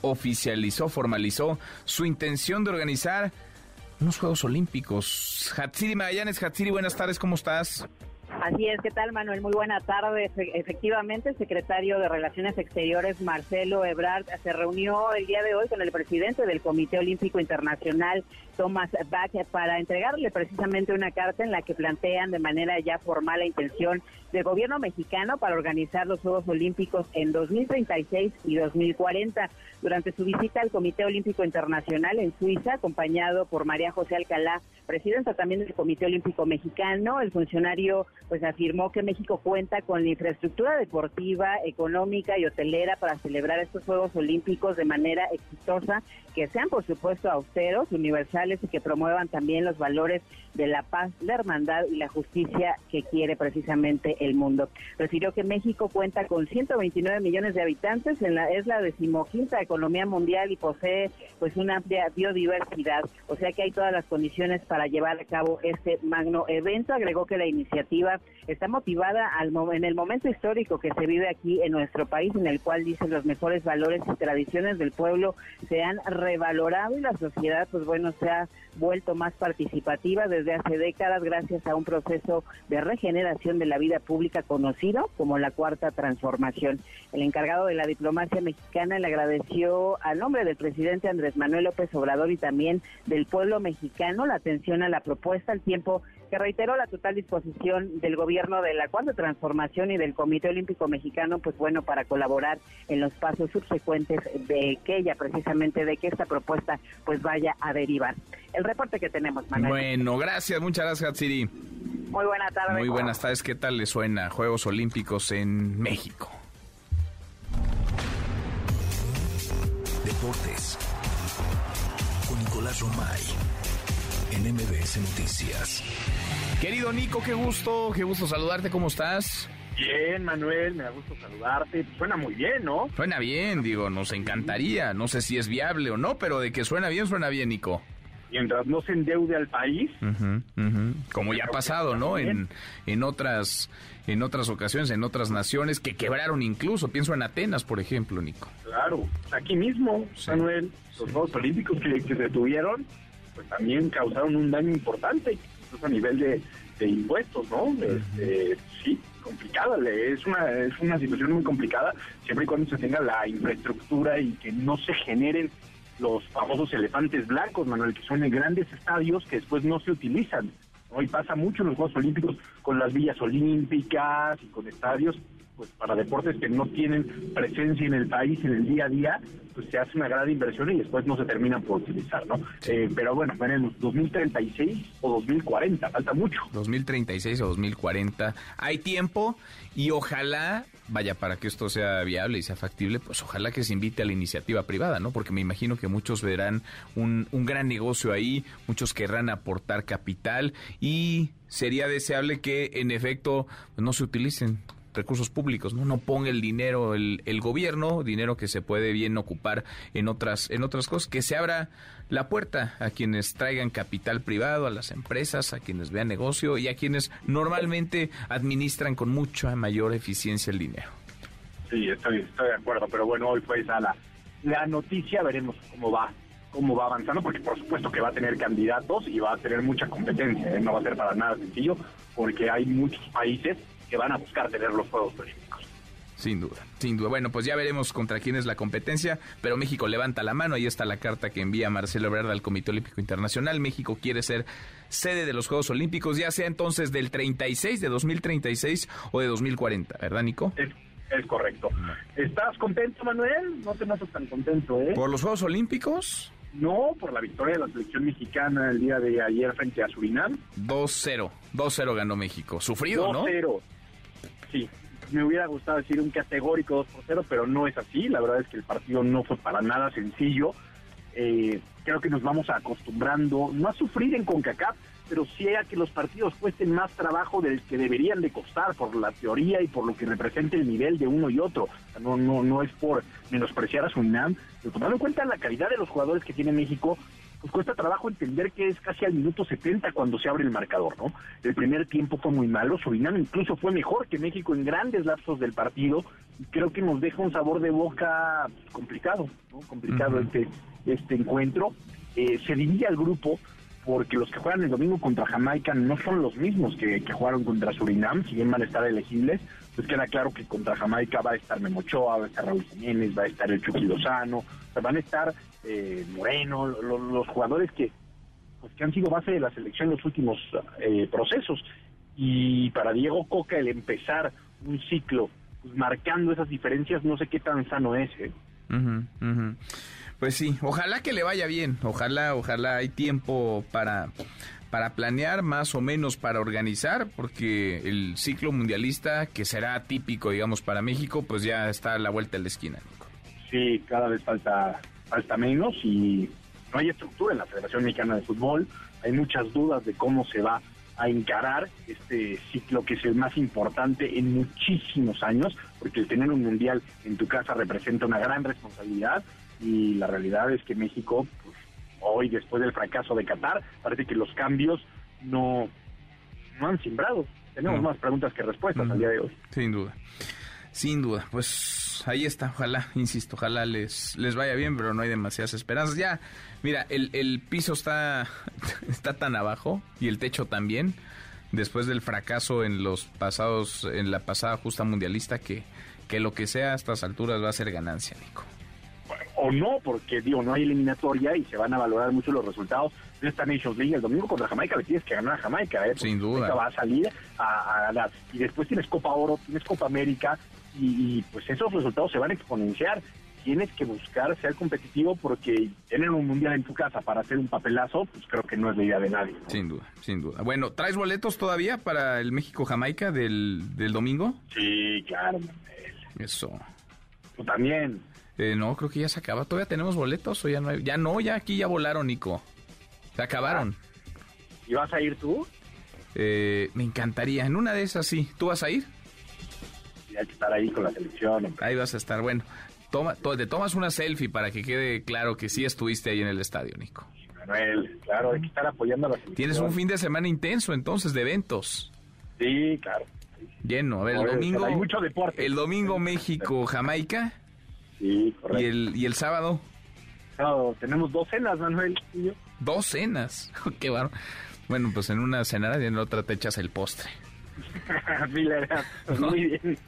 Speaker 2: oficializó, formalizó su intención de organizar unos Juegos Olímpicos. Hatsiri Magallanes, Hatsiri, buenas tardes, ¿cómo estás?
Speaker 31: Así es, ¿qué tal Manuel? Muy buena tarde. Efectivamente, el secretario de Relaciones Exteriores, Marcelo Ebrard, se reunió el día de hoy con el presidente del Comité Olímpico Internacional, Thomas Bach, para entregarle precisamente una carta en la que plantean de manera ya formal la intención del gobierno mexicano para organizar los Juegos Olímpicos en 2036 y 2040. Durante su visita al Comité Olímpico Internacional en Suiza, acompañado por María José Alcalá, presidenta también del Comité Olímpico Mexicano, el funcionario pues afirmó que México cuenta con la infraestructura deportiva, económica y hotelera para celebrar estos Juegos Olímpicos de manera exitosa, que sean por supuesto austeros, universales y que promuevan también los valores de la paz, la hermandad y la justicia que quiere precisamente el mundo. Refirió que México cuenta con 129 millones de habitantes, es la decimoquinta economía mundial y posee pues una amplia biodiversidad, o sea que hay todas las condiciones para llevar a cabo este magno evento. Agregó que la iniciativa está motivada al, en el momento histórico que se vive aquí en nuestro país, en el cual dice los mejores valores y tradiciones del pueblo se han revalorado y la sociedad, pues bueno, se ha vuelto más participativa desde hace décadas gracias a un proceso de regeneración de la vida pública conocido como la Cuarta Transformación. El encargado de la diplomacia mexicana le agradeció al nombre del presidente Andrés Manuel López Obrador y también del pueblo mexicano la atención a la propuesta, al tiempo que reiteró la total disposición del gobierno de la Cuarta Transformación y del Comité Olímpico Mexicano, pues bueno, para colaborar en los pasos subsecuentes de que ella, precisamente, de que esta propuesta pues vaya a derivar. El reporte que tenemos, Manuel.
Speaker 2: Bueno, gracias, muchas gracias, Siri.
Speaker 31: Muy buenas tardes.
Speaker 2: Muy buenas tardes, ¿qué tal le suena Juegos Olímpicos en México?
Speaker 1: Deportes con Nicolás Romay en MBS Noticias.
Speaker 2: Querido Nico, qué gusto, qué gusto saludarte, ¿cómo estás?
Speaker 25: Bien, Manuel, me da gusto saludarte. Suena muy bien, ¿no?
Speaker 2: Suena bien, digo, nos encantaría. No sé si es viable o no, pero de que suena bien, suena bien, Nico.
Speaker 25: Mientras no se endeude al país.
Speaker 2: Como ya ha pasado, ¿no? En, en otras en otras ocasiones, en otras naciones que quebraron incluso. Pienso en Atenas, por ejemplo, Nico.
Speaker 25: Claro, aquí mismo, Manuel, los Juegos Olímpicos que, se detuvieron, pues también causaron un daño importante, incluso a nivel de, impuestos, ¿no? Este, sí, complicada, es una, es una situación muy complicada, siempre y cuando se tenga la infraestructura y que no se generen los famosos elefantes blancos, Manuel, que son en grandes estadios que después no se utilizan.
Speaker 32: Hoy pasa mucho en los Juegos Olímpicos con las villas olímpicas y con estadios pues para deportes que no tienen presencia en el país en el día a día, pues se hace una gran inversión y después no se terminan por utilizar, ¿no? Eh, pero bueno, en 2036 o 2040, falta mucho.
Speaker 2: 2036 o 2040, hay tiempo y ojalá, vaya, para que esto sea viable y sea factible, pues ojalá que se invite a la iniciativa privada, ¿no? Porque me imagino que muchos verán un, un gran negocio ahí, muchos querrán aportar capital y sería deseable que en efecto no se utilicen recursos públicos, ¿no? No ponga el dinero el, el, gobierno, dinero que se puede bien ocupar en otras, en otras cosas, que se abra la puerta a quienes traigan capital privado, a las empresas, a quienes vean negocio y a quienes normalmente administran con mucha mayor eficiencia el dinero.
Speaker 32: Sí, estoy, estoy de acuerdo, pero bueno, hoy fue esa la, la noticia, veremos cómo va cómo va avanzando, porque por supuesto que va a tener candidatos y va a tener mucha competencia, ¿eh? no va a ser para nada sencillo, porque hay muchos países que van a buscar tener los Juegos Olímpicos.
Speaker 2: Sin duda, sin duda. Bueno, pues ya veremos contra quién es la competencia, pero México levanta la mano. Ahí está la carta que envía Marcelo Ebrard al Comité Olímpico Internacional. México quiere ser sede de los Juegos Olímpicos, ya sea entonces del 36, de 2036 o de 2040, ¿verdad, Nico?
Speaker 32: Es, es correcto. ¿Estás contento, Manuel? No te notas tan contento, ¿eh?
Speaker 2: ¿Por los Juegos Olímpicos?
Speaker 32: No, por la victoria de la selección mexicana el día de ayer frente a Surinam.
Speaker 2: 2-0, 2-0 ganó México. Sufrido, 2-0.
Speaker 32: ¿no? 2-0. Sí, me hubiera gustado decir un categórico 2 por 0, pero no es así. La verdad es que el partido no fue para nada sencillo. Eh, creo que nos vamos acostumbrando, no a sufrir en CONCACAF, pero sí a que los partidos cuesten más trabajo del que deberían de costar por la teoría y por lo que representa el nivel de uno y otro. No, no, no es por menospreciar a Surinam, pero tomando en cuenta la calidad de los jugadores que tiene México, pues cuesta trabajo entender que es casi al minuto 70 cuando se abre el marcador, ¿no? El primer tiempo fue muy malo, Surinam incluso fue mejor que México en grandes lapsos del partido, y creo que nos deja un sabor de boca complicado, ¿no? Complicado uh -huh. este, este encuentro. Eh, se divide al grupo porque los que juegan el domingo contra Jamaica no son los mismos que, que jugaron contra Surinam, si bien van a estar elegibles, pues queda claro que contra Jamaica va a estar Memochoa, va a estar Raúl Jiménez, va a estar el Chucky Lozano, o sea, van a estar eh, Moreno, lo, los jugadores que, pues, que han sido base de la selección en los últimos eh, procesos. Y para Diego Coca el empezar un ciclo pues, marcando esas diferencias, no sé qué tan sano es. ¿eh?
Speaker 2: Uh -huh, uh -huh. Pues sí, ojalá que le vaya bien, ojalá, ojalá hay tiempo para, para planear, más o menos para organizar, porque el ciclo mundialista, que será típico, digamos, para México, pues ya está a la vuelta de la esquina, Nico.
Speaker 32: Sí, cada vez falta, falta menos y no hay estructura en la Federación Mexicana de Fútbol, hay muchas dudas de cómo se va a encarar este ciclo que es el más importante en muchísimos años, porque el tener un mundial en tu casa representa una gran responsabilidad y la realidad es que México, pues, hoy después del fracaso de Qatar, parece que los cambios no, no han simbrado. Tenemos no. más preguntas que respuestas no. al día de hoy.
Speaker 2: Sin duda, sin duda. Pues ahí está, ojalá, insisto, ojalá les, les vaya bien, pero no hay demasiadas esperanzas. Ya, mira, el, el piso está, está tan abajo y el techo también, después del fracaso en los pasados, en la pasada justa mundialista, que, que lo que sea a estas alturas va a ser ganancia, Nico
Speaker 32: o no, porque digo, no hay eliminatoria y se van a valorar mucho los resultados de esta Nations League. El domingo contra Jamaica le tienes que ganar a Jamaica, ¿eh?
Speaker 2: Sin duda.
Speaker 32: Jamaica va a salir a, a, ganar. Y después tienes Copa Oro, tienes Copa América y, y, pues esos resultados se van a exponenciar. Tienes que buscar ser competitivo porque tener un mundial en tu casa para hacer un papelazo, pues creo que no es la idea de nadie. ¿no?
Speaker 2: Sin duda, sin duda. Bueno, ¿traes boletos todavía para el México-Jamaica del, del domingo?
Speaker 32: Sí, claro.
Speaker 2: Eso.
Speaker 32: Tú también.
Speaker 2: Eh, no, creo que ya se acaba. ¿Todavía tenemos boletos o ya no hay? Ya no, ya aquí ya volaron, Nico. Se acabaron.
Speaker 32: ¿Y vas a ir tú?
Speaker 2: Eh, me encantaría. En una de esas sí. ¿Tú vas a ir?
Speaker 32: Hay que estar ahí con la selección.
Speaker 2: Ahí vas a estar. Bueno, toma, to te tomas una selfie para que quede claro que sí estuviste ahí en el estadio, Nico.
Speaker 32: Manuel, claro, hay que estar apoyando a la selección.
Speaker 2: Tienes un fin de semana intenso entonces de eventos.
Speaker 32: Sí, claro.
Speaker 2: Lleno. A ver, el domingo.
Speaker 32: Hay mucho deporte.
Speaker 2: El domingo México, Jamaica.
Speaker 32: Sí, correcto.
Speaker 2: ¿Y el, y el sábado?
Speaker 32: Sábado tenemos dos cenas, Manuel. Y yo.
Speaker 2: ¿Dos cenas? Qué barro. Bueno, pues en una cenada y en la otra te echas el postre.
Speaker 32: Muy bien.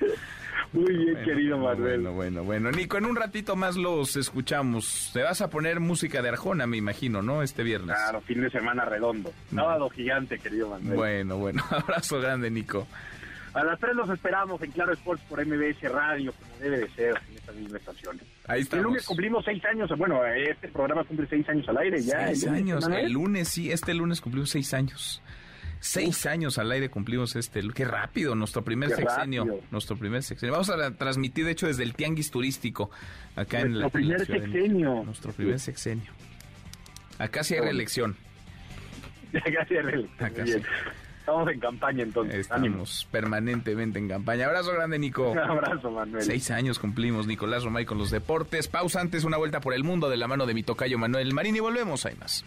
Speaker 32: Muy bien, querido Manuel.
Speaker 2: Bueno, bueno, bueno. Nico, en un ratito más los escuchamos. Te vas a poner música de Arjona, me imagino, ¿no? Este viernes.
Speaker 32: Claro, fin de semana redondo. Sábado gigante, querido Manuel.
Speaker 2: Bueno, bueno. Abrazo grande, Nico.
Speaker 32: A las tres los esperamos en Claro Sports por MBS Radio, como debe de ser, en esta misma estación.
Speaker 2: Ahí estamos.
Speaker 32: El lunes cumplimos seis años, bueno, este programa cumple seis años al aire ya.
Speaker 2: Años. El lunes, sí, este lunes cumplimos seis años. Seis años al aire cumplimos este. Qué rápido, nuestro primer
Speaker 32: Qué
Speaker 2: sexenio.
Speaker 32: rápido.
Speaker 2: Nuestro primer sexenio. Vamos a transmitir, de hecho, desde el Tianguis Turístico, acá en la,
Speaker 32: Nuestro
Speaker 2: en la
Speaker 32: primer sexenio.
Speaker 2: Nuestro primer sexenio. Acá sí hay reelección. Acá
Speaker 32: Muy bien.
Speaker 2: sí.
Speaker 32: Estamos en campaña entonces. Ánimo.
Speaker 2: Estamos permanentemente en campaña. Abrazo grande, Nico.
Speaker 32: Un abrazo, Manuel.
Speaker 2: Seis años cumplimos, Nicolás Romay con los deportes. Pausa antes, una vuelta por el mundo de la mano de mi tocayo Manuel Marín y volvemos, hay más.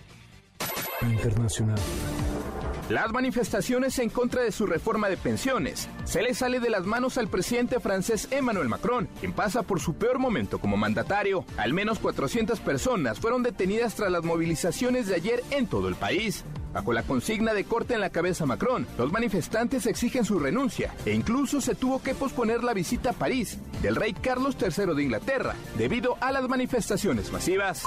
Speaker 1: Internacional.
Speaker 33: Las manifestaciones en contra de su reforma de pensiones se le sale de las manos al presidente francés Emmanuel Macron, quien pasa por su peor momento como mandatario. Al menos 400 personas fueron detenidas tras las movilizaciones de ayer en todo el país. Bajo la consigna de corte en la cabeza Macron, los manifestantes exigen su renuncia e incluso se tuvo que posponer la visita a París del rey Carlos III de Inglaterra debido a las manifestaciones masivas.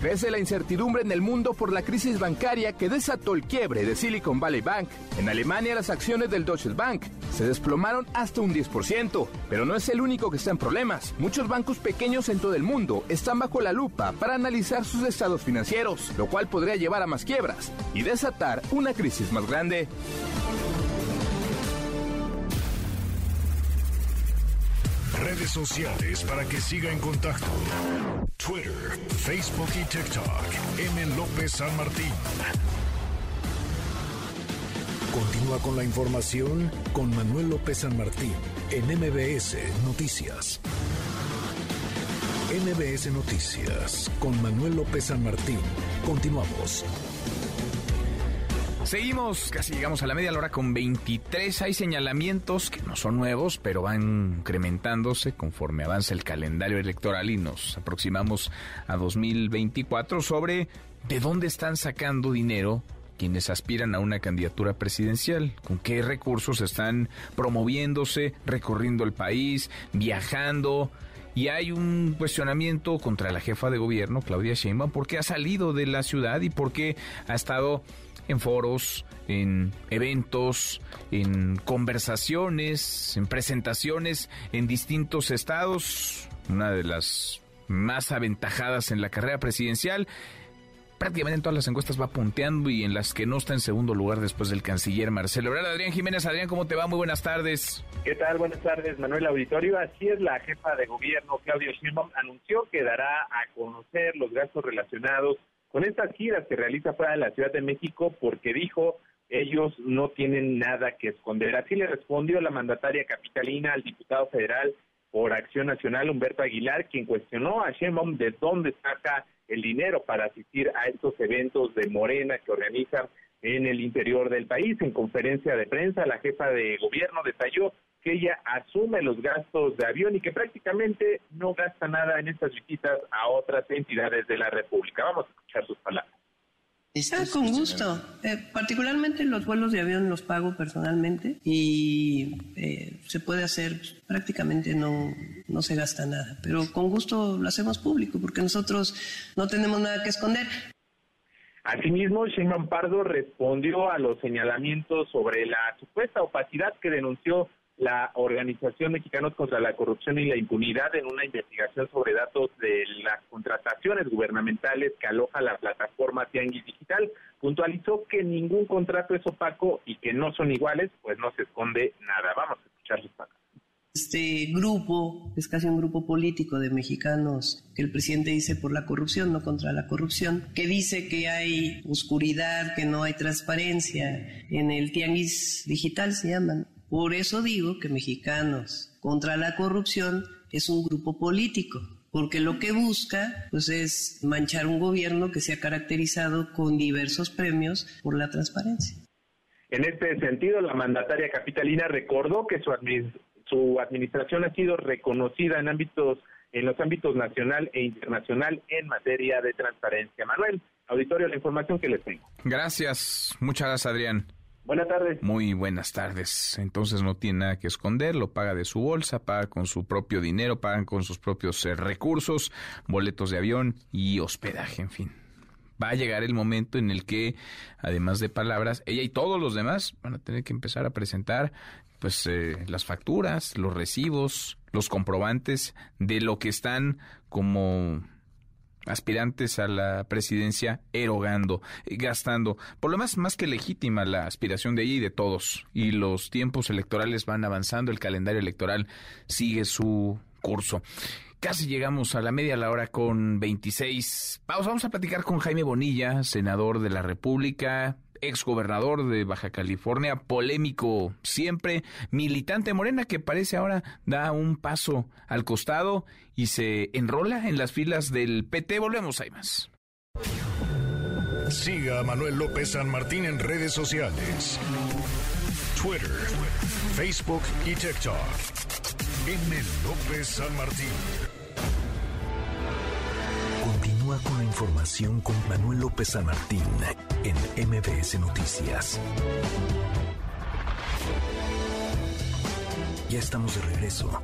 Speaker 33: Crece la incertidumbre en el mundo por la crisis bancaria que desató el quiebre de Silicon Valley Bank. En Alemania las acciones del Deutsche Bank se desplomaron hasta un 10%, pero no es el único que está en problemas. Muchos bancos pequeños en todo el mundo están bajo la lupa para analizar sus estados financieros, lo cual podría llevar a más quiebras y desatar una crisis más grande.
Speaker 1: Redes sociales para que siga en contacto: Twitter, Facebook y TikTok. M. López San Martín. Continúa con la información con Manuel López San Martín en MBS Noticias. MBS Noticias con Manuel López San Martín. Continuamos.
Speaker 2: Seguimos, casi llegamos a la media hora con 23. Hay señalamientos que no son nuevos, pero van incrementándose conforme avanza el calendario electoral y nos aproximamos a 2024 sobre de dónde están sacando dinero quienes aspiran a una candidatura presidencial, con qué recursos están promoviéndose, recorriendo el país, viajando. Y hay un cuestionamiento contra la jefa de gobierno, Claudia Sheinbaum, porque ha salido de la ciudad y porque ha estado en foros, en eventos, en conversaciones, en presentaciones en distintos estados, una de las más aventajadas en la carrera presidencial. Prácticamente en todas las encuestas va punteando y en las que no está en segundo lugar después del canciller Marcelo Ebrard. Adrián Jiménez, Adrián, ¿cómo te va? Muy buenas tardes.
Speaker 25: ¿Qué tal? Buenas tardes, Manuel Auditorio. Así es, la jefa de gobierno, Claudia Sheinbaum, anunció que dará a conocer los gastos relacionados con estas giras que realiza fuera de la Ciudad de México porque dijo ellos no tienen nada que esconder. Así le respondió la mandataria capitalina al diputado federal por Acción Nacional, Humberto Aguilar, quien cuestionó a Sheinbaum de dónde saca el dinero para asistir a estos eventos de Morena que organizan en el interior del país. En conferencia de prensa, la jefa de gobierno detalló que ella asume los gastos de avión y que prácticamente no gasta nada en estas visitas a otras entidades de la República. Vamos a escuchar sus palabras.
Speaker 26: Ah, con gusto. Eh, particularmente los vuelos de avión los pago personalmente y eh, se puede hacer, prácticamente no, no se gasta nada, pero con gusto lo hacemos público porque nosotros no tenemos nada que esconder.
Speaker 25: Asimismo, Sheinbaum Pardo respondió a los señalamientos sobre la supuesta opacidad que denunció la Organización Mexicanos contra la Corrupción y la Impunidad en una investigación sobre datos de las contrataciones gubernamentales que aloja la plataforma Tianguis Digital. Puntualizó que ningún contrato es opaco y que no son iguales, pues no se esconde nada. Vamos a escuchar sus palabras.
Speaker 26: Este grupo es casi un grupo político de mexicanos que el presidente dice por la corrupción, no contra la corrupción, que dice que hay oscuridad, que no hay transparencia en el tianguis digital, se llaman. Por eso digo que Mexicanos contra la corrupción es un grupo político, porque lo que busca pues es manchar un gobierno que se ha caracterizado con diversos premios por la transparencia.
Speaker 25: En este sentido, la mandataria capitalina recordó que su, admis su administración ha sido reconocida en ámbitos en los ámbitos nacional e internacional en materia de transparencia. Manuel, auditorio, la información que les tengo.
Speaker 2: Gracias, muchas gracias Adrián.
Speaker 25: Buenas tardes.
Speaker 2: Muy buenas tardes. Entonces no tiene nada que esconder, lo paga de su bolsa, paga con su propio dinero, pagan con sus propios eh, recursos, boletos de avión y hospedaje, en fin. Va a llegar el momento en el que, además de palabras, ella y todos los demás van a tener que empezar a presentar pues eh, las facturas, los recibos, los comprobantes de lo que están como aspirantes a la presidencia erogando, gastando. Por lo más, más que legítima la aspiración de ella y de todos. Y los tiempos electorales van avanzando, el calendario electoral sigue su curso. Casi llegamos a la media la hora con 26. Vamos, a platicar con Jaime Bonilla, senador de la República, exgobernador de Baja California, polémico siempre, militante morena que parece ahora da un paso al costado y se enrola en las filas del PT. Volvemos, hay más.
Speaker 1: Siga a Manuel López San Martín en redes sociales. Twitter, Facebook y TikTok. M. López San Martín. Continúa con la información con Manuel López San Martín en MBS Noticias. Ya estamos de regreso.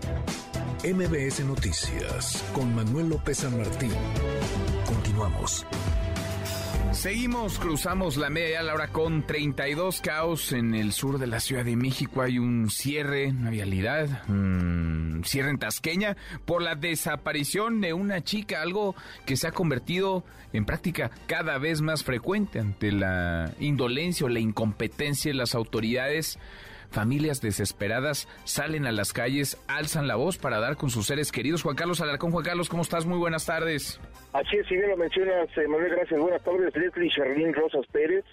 Speaker 1: MBS Noticias con Manuel López San Martín. Continuamos.
Speaker 2: Seguimos, cruzamos la media la hora con 32 caos en el sur de la Ciudad de México. Hay un cierre, una vialidad, un cierre en Tasqueña por la desaparición de una chica, algo que se ha convertido en práctica cada vez más frecuente ante la indolencia o la incompetencia de las autoridades. Familias desesperadas salen a las calles, alzan la voz para dar con sus seres queridos. Juan Carlos Alarcón, Juan Carlos, ¿cómo estás? Muy buenas tardes.
Speaker 29: Así es, si bien lo mencionas, eh, Manuel, gracias. Buenas tardes. Leslie Charlín Rosas Pérez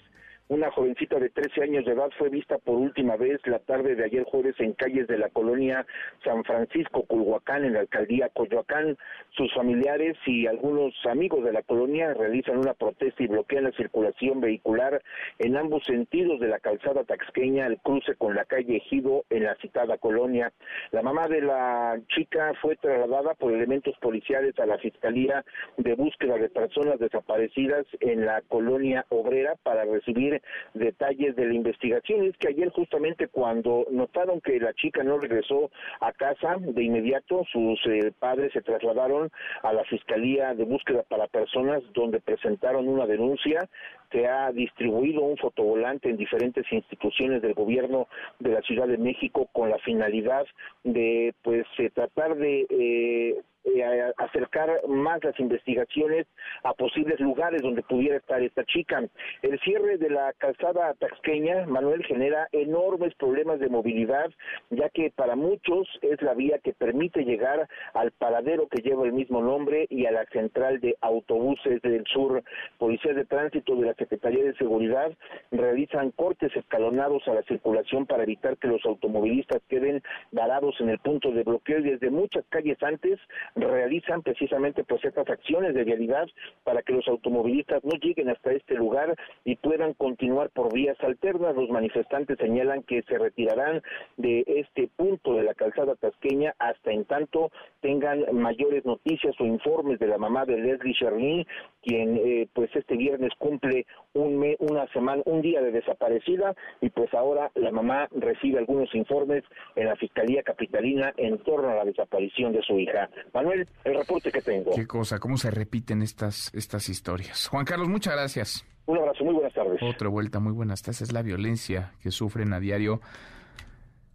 Speaker 29: una jovencita de 13 años de edad fue vista por última vez la tarde de ayer jueves en calles de la colonia San Francisco, Culhuacán, en la alcaldía Coyoacán. Sus familiares y algunos amigos de la colonia realizan una protesta y bloquean la circulación vehicular en ambos sentidos de la calzada taxqueña al cruce con la calle Ejido en la citada colonia. La mamá de la chica fue trasladada por elementos policiales a la Fiscalía de Búsqueda de Personas Desaparecidas en la colonia obrera para recibir detalles de la investigación. es que ayer justamente cuando notaron que la chica no regresó a casa, de inmediato sus eh, padres se trasladaron a la Fiscalía de Búsqueda para Personas donde presentaron una denuncia se ha distribuido un fotovolante en diferentes instituciones del gobierno de la Ciudad de México con la finalidad de pues eh, tratar de eh, eh, acercar más las investigaciones a posibles lugares donde pudiera estar esta chica. El cierre de la calzada taxqueña, Manuel, genera enormes problemas de movilidad, ya que para muchos es la vía que permite llegar al paradero que lleva el mismo nombre y a la central de autobuses del sur. Policías de tránsito de la Secretaría de Seguridad realizan cortes escalonados a la circulación para evitar que los automovilistas queden varados en el punto de bloqueo y desde muchas calles antes realizan precisamente pues estas acciones de vialidad para que los automovilistas no lleguen hasta este lugar y puedan continuar por vías alternas. Los manifestantes señalan que se retirarán de este punto de la calzada tasqueña hasta en tanto tengan mayores noticias o informes de la mamá de Leslie Charny, quien eh, pues este viernes cumple un mes, una semana, un día de desaparecida y pues ahora la mamá recibe algunos informes en la Fiscalía Capitalina en torno a la desaparición de su hija. Manuel, el reporte que tengo.
Speaker 2: Qué cosa, cómo se repiten estas, estas historias. Juan Carlos, muchas gracias.
Speaker 29: Un abrazo, muy buenas tardes.
Speaker 2: Otra vuelta, muy buenas tardes. Es la violencia que sufren a diario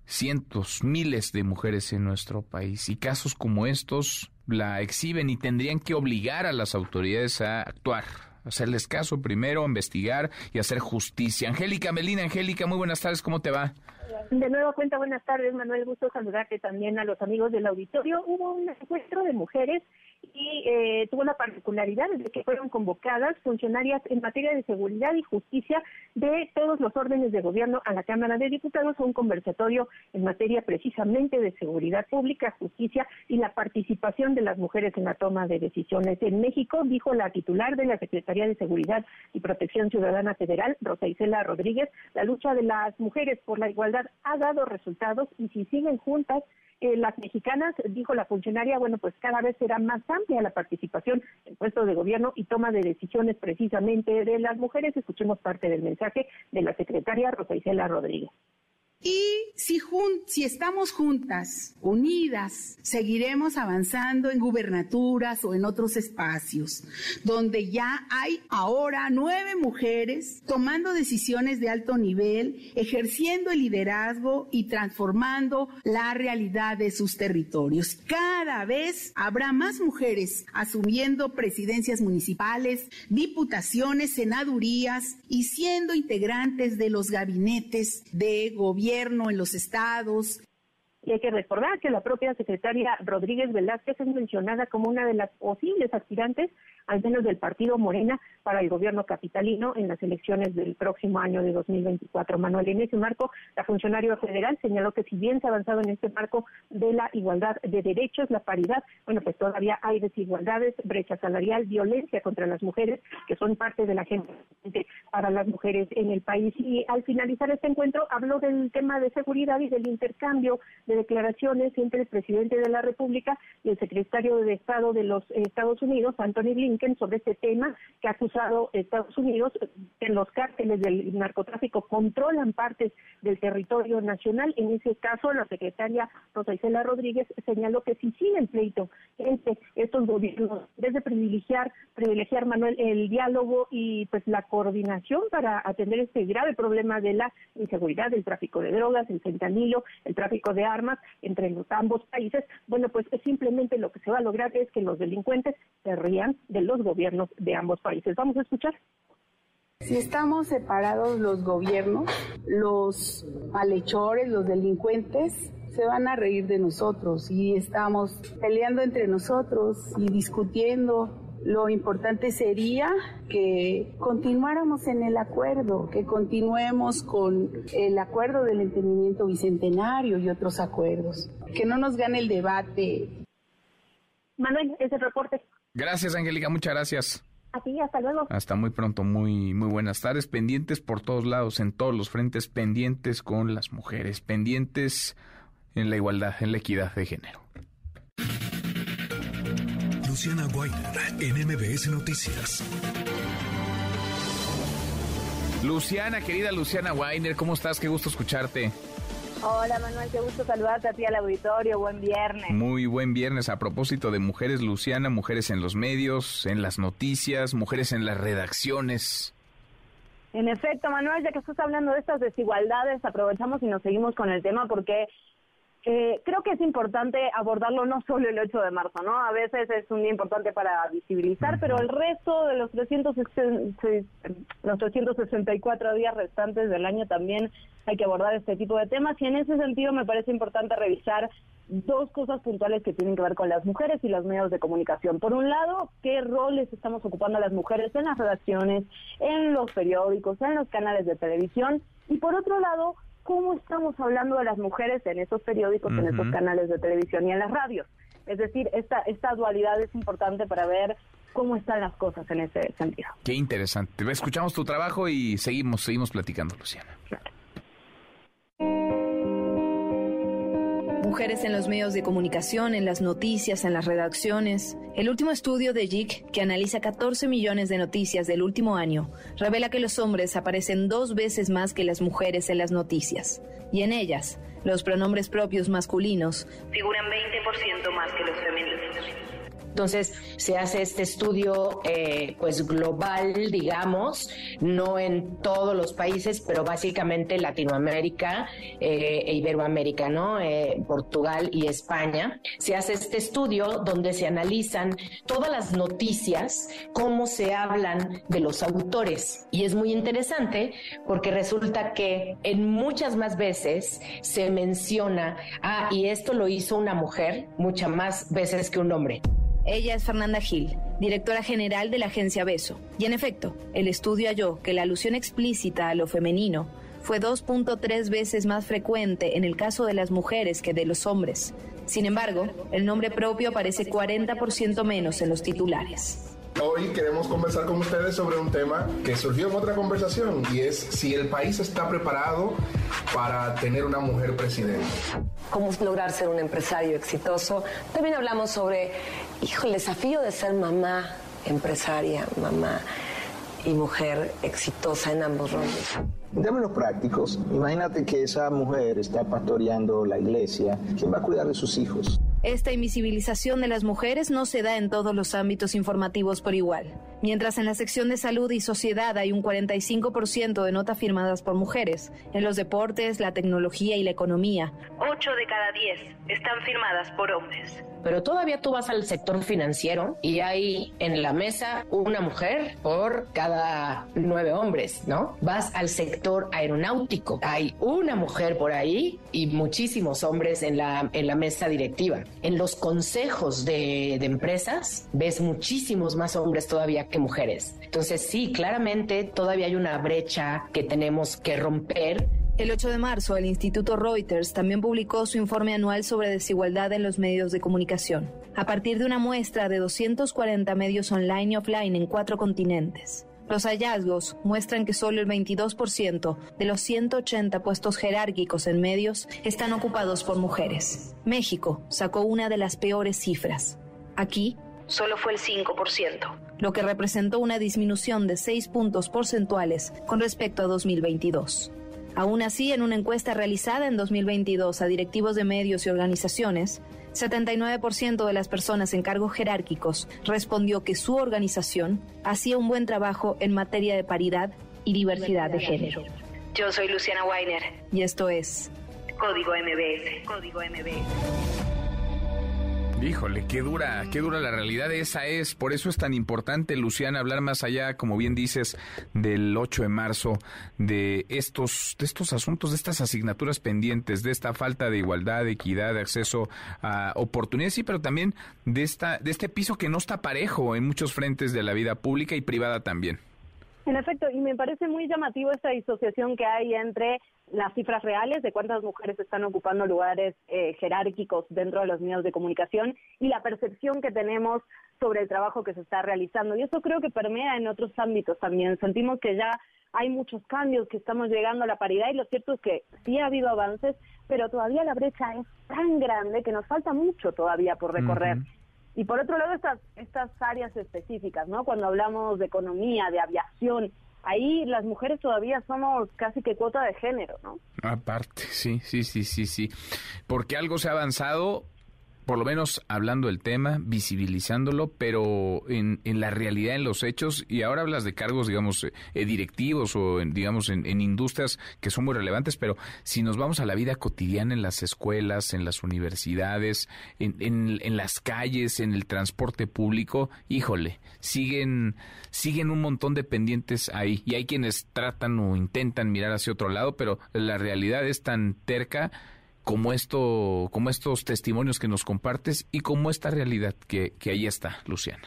Speaker 2: cientos, miles de mujeres en nuestro país y casos como estos la exhiben y tendrían que obligar a las autoridades a actuar, hacerles caso primero, investigar y hacer justicia. Angélica Melina, Angélica, muy buenas tardes, ¿cómo te va?
Speaker 27: De nuevo cuenta, buenas tardes, Manuel, gusto saludarte también a los amigos del auditorio. Hubo un encuentro de mujeres y eh, tuvo la particularidad de que fueron convocadas funcionarias en materia de seguridad y justicia de todos los órdenes de gobierno a la Cámara de Diputados a un conversatorio en materia precisamente de seguridad pública, justicia y la participación de las mujeres en la toma de decisiones. En México, dijo la titular de la Secretaría de Seguridad y Protección Ciudadana Federal, Rosa Isela Rodríguez, la lucha de las mujeres por la igualdad ha dado resultados y si siguen juntas
Speaker 12: eh, las mexicanas, dijo la funcionaria, bueno, pues cada vez será más amplia la participación en puestos de gobierno y toma de decisiones precisamente de las mujeres. Escuchemos parte del mensaje de la secretaria Rosa Isela Rodríguez.
Speaker 34: Y si, si estamos juntas, unidas, seguiremos avanzando en gubernaturas o en otros espacios, donde ya hay ahora nueve mujeres tomando decisiones de alto nivel, ejerciendo el liderazgo y transformando la realidad de sus territorios. Cada vez habrá más mujeres asumiendo presidencias municipales, diputaciones, senadurías y siendo integrantes de los gabinetes de gobierno en los estados.
Speaker 12: Y hay que recordar que la propia secretaria Rodríguez Velázquez es mencionada como una de las posibles aspirantes al menos del partido Morena, para el gobierno capitalino en las elecciones del próximo año de 2024. Manuel, en ese marco, la funcionaria federal señaló que si bien se ha avanzado en este marco de la igualdad de derechos, la paridad, bueno, pues todavía hay desigualdades, brecha salarial, violencia contra las mujeres, que son parte de la gente para las mujeres en el país. Y al finalizar este encuentro, habló del tema de seguridad y del intercambio de declaraciones entre el presidente de la República y el secretario de Estado de los Estados Unidos, Anthony Blinken, sobre este tema que ha acusado Estados Unidos que los cárteles del narcotráfico controlan partes del territorio nacional. En ese caso, la secretaria Rosa Isela Rodríguez señaló que si sigue el pleito entre estos gobiernos, desde privilegiar, privilegiar Manuel el diálogo y pues la coordinación para atender este grave problema de la inseguridad, el tráfico de drogas, el fentanilo, el tráfico de armas entre los ambos países, bueno, pues simplemente lo que se va a lograr es que los delincuentes se rían de gobiernos de ambos países. Vamos a escuchar.
Speaker 34: Si estamos separados los gobiernos, los malhechores, los delincuentes, se van a reír de nosotros y estamos peleando entre nosotros y discutiendo. Lo importante sería que continuáramos en el acuerdo, que continuemos con el acuerdo del entendimiento bicentenario y otros acuerdos, que no nos gane el debate.
Speaker 12: Manuel, ese reporte.
Speaker 2: Gracias, Angélica, muchas gracias.
Speaker 12: Así, hasta luego.
Speaker 2: Hasta muy pronto, muy, muy buenas tardes. Pendientes por todos lados, en todos los frentes, pendientes con las mujeres, pendientes en la igualdad, en la equidad de género.
Speaker 1: Luciana Weiner, en MBS Noticias.
Speaker 2: Luciana, querida Luciana Weiner, ¿cómo estás? Qué gusto escucharte.
Speaker 31: Hola Manuel, qué gusto saludarte a ti al auditorio, buen viernes.
Speaker 2: Muy buen viernes a propósito de mujeres, Luciana, mujeres en los medios, en las noticias, mujeres en las redacciones.
Speaker 31: En efecto, Manuel, ya que estás hablando de estas desigualdades, aprovechamos y nos seguimos con el tema porque eh, creo que es importante abordarlo no solo el 8 de marzo, ¿no? A veces es un día importante para visibilizar, pero el resto de los, 300, los 364 días restantes del año también hay que abordar este tipo de temas y en ese sentido me parece importante revisar dos cosas puntuales que tienen que ver con las mujeres y los medios de comunicación. Por un lado, qué roles estamos ocupando las mujeres en las redacciones, en los periódicos, en los canales de televisión y por otro lado, cómo estamos hablando de las mujeres en esos periódicos, en esos canales de televisión y en las radios. Es decir, esta, esta dualidad es importante para ver cómo están las cosas en ese sentido.
Speaker 2: Qué interesante. Escuchamos tu trabajo y seguimos, seguimos platicando, Luciana.
Speaker 35: Mujeres en los medios de comunicación, en las noticias, en las redacciones. El último estudio de JIC, que analiza 14 millones de noticias del último año, revela que los hombres aparecen dos veces más que las mujeres en las noticias. Y en ellas, los pronombres propios masculinos figuran 20% más que los femeninos.
Speaker 36: Entonces se hace este estudio eh, pues global, digamos, no en todos los países, pero básicamente Latinoamérica eh, e Iberoamérica, ¿no? Eh, Portugal y España. Se hace este estudio donde se analizan todas las noticias, cómo se hablan de los autores. Y es muy interesante porque resulta que en muchas más veces se menciona, ah, y esto lo hizo una mujer muchas más veces que un hombre.
Speaker 35: Ella es Fernanda Gil, directora general de la agencia Beso. Y en efecto, el estudio halló que la alusión explícita a lo femenino fue 2.3 veces más frecuente en el caso de las mujeres que de los hombres. Sin embargo, el nombre propio aparece 40% menos en los titulares.
Speaker 37: Hoy queremos conversar con ustedes sobre un tema que surgió en otra conversación y es si el país está preparado para tener una mujer presidente.
Speaker 38: Cómo lograr ser un empresario exitoso. También hablamos sobre, hijo, el desafío de ser mamá, empresaria, mamá y mujer exitosa en ambos roles.
Speaker 39: En términos prácticos, imagínate que esa mujer está pastoreando la iglesia. ¿Quién va a cuidar de sus hijos?
Speaker 35: Esta invisibilización de las mujeres no se da en todos los ámbitos informativos por igual. Mientras en la sección de salud y sociedad hay un 45% de notas firmadas por mujeres, en los deportes, la tecnología y la economía, 8 de cada 10 están firmadas por hombres.
Speaker 36: Pero todavía tú vas al sector financiero y hay en la mesa una mujer por cada nueve hombres, ¿no? Vas al sector aeronáutico, hay una mujer por ahí y muchísimos hombres en la, en la mesa directiva. En los consejos de, de empresas ves muchísimos más hombres todavía que mujeres. Entonces sí, claramente todavía hay una brecha que tenemos que romper
Speaker 35: el 8 de marzo, el Instituto Reuters también publicó su informe anual sobre desigualdad en los medios de comunicación, a partir de una muestra de 240 medios online y offline en cuatro continentes. Los hallazgos muestran que solo el 22% de los 180 puestos jerárquicos en medios están ocupados por mujeres. México sacó una de las peores cifras. Aquí solo fue el 5%, lo que representó una disminución de 6 puntos porcentuales con respecto a 2022. Aún así, en una encuesta realizada en 2022 a directivos de medios y organizaciones, 79% de las personas en cargos jerárquicos respondió que su organización hacía un buen trabajo en materia de paridad y diversidad de género. Yo soy Luciana Weiner y esto es Código MBS. Código MBS.
Speaker 2: Híjole, qué dura, qué dura la realidad esa es. Por eso es tan importante, Luciana, hablar más allá, como bien dices, del 8 de marzo, de estos, de estos asuntos, de estas asignaturas pendientes, de esta falta de igualdad, de equidad, de acceso a oportunidades, sí, pero también de esta, de este piso que no está parejo en muchos frentes de la vida pública y privada también.
Speaker 31: En efecto, y me parece muy llamativo esta disociación que hay entre las cifras reales de cuántas mujeres están ocupando lugares eh, jerárquicos dentro de los medios de comunicación y la percepción que tenemos sobre el trabajo que se está realizando. Y eso creo que permea en otros ámbitos también. Sentimos que ya hay muchos cambios, que estamos llegando a la paridad y lo cierto es que sí ha habido avances, pero todavía la brecha es tan grande que nos falta mucho todavía por recorrer. Y por otro lado, estas, estas áreas específicas, ¿no? Cuando hablamos de economía, de aviación, ahí las mujeres todavía somos casi que cuota de género, ¿no?
Speaker 2: Aparte, sí, sí, sí, sí, sí. Porque algo se ha avanzado, por lo menos hablando del tema, visibilizándolo, pero en, en, la realidad, en los hechos, y ahora hablas de cargos, digamos, eh, directivos o, en, digamos, en, en, industrias que son muy relevantes, pero si nos vamos a la vida cotidiana en las escuelas, en las universidades, en, en las calles, en el transporte público, híjole, siguen, siguen un montón de pendientes ahí, y hay quienes tratan o intentan mirar hacia otro lado, pero la realidad es tan terca como esto, como estos testimonios que nos compartes y como esta realidad que, que ahí está, Luciana.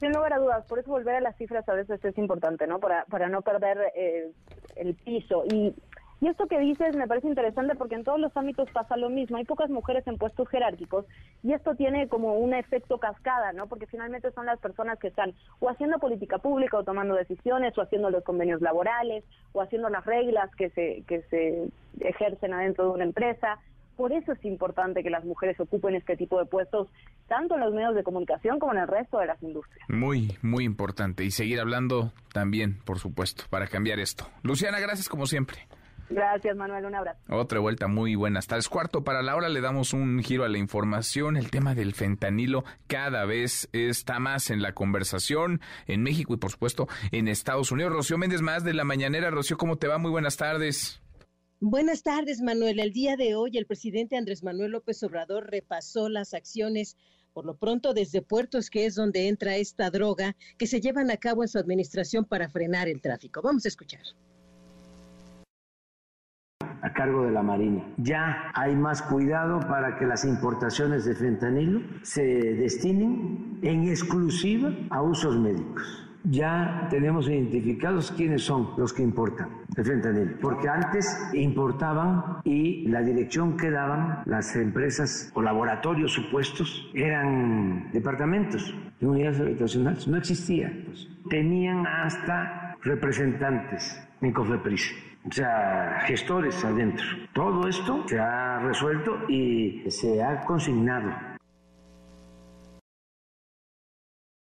Speaker 31: Sin lugar a dudas, por eso volver a las cifras a veces es importante, ¿no? Para, para no perder eh, el piso. Y, y esto que dices me parece interesante porque en todos los ámbitos pasa lo mismo. Hay pocas mujeres en puestos jerárquicos y esto tiene como un efecto cascada, ¿no? Porque finalmente son las personas que están o haciendo política pública o tomando decisiones o haciendo los convenios laborales o haciendo las reglas que se, que se ejercen adentro de una empresa. Por eso es importante que las mujeres ocupen este tipo de puestos, tanto en los medios de comunicación como en el resto de las industrias.
Speaker 2: Muy, muy importante. Y seguir hablando también, por supuesto, para cambiar esto. Luciana, gracias como siempre.
Speaker 31: Gracias, Manuel. Un abrazo.
Speaker 2: Otra vuelta muy buena. Hasta el cuarto para la hora le damos un giro a la información. El tema del fentanilo cada vez está más en la conversación en México y, por supuesto, en Estados Unidos. Rocío Méndez, más de la mañanera. Rocío, ¿cómo te va? Muy buenas tardes.
Speaker 40: Buenas tardes, Manuel. El día de hoy el presidente Andrés Manuel López Obrador repasó las acciones, por lo pronto desde puertos, que es donde entra esta droga, que se llevan a cabo en su administración para frenar el tráfico. Vamos a escuchar
Speaker 4: a cargo de la Marina. Ya hay más cuidado para que las importaciones de fentanilo se destinen en exclusiva a usos médicos ya tenemos identificados quiénes son los que importan el fentanilo, porque antes importaban y la dirección que daban las empresas o laboratorios supuestos eran departamentos de unidades habitacionales, no existía. Pues. Tenían hasta representantes en COFEPRIS o sea, gestores adentro. Todo esto se ha resuelto y se ha consignado
Speaker 40: El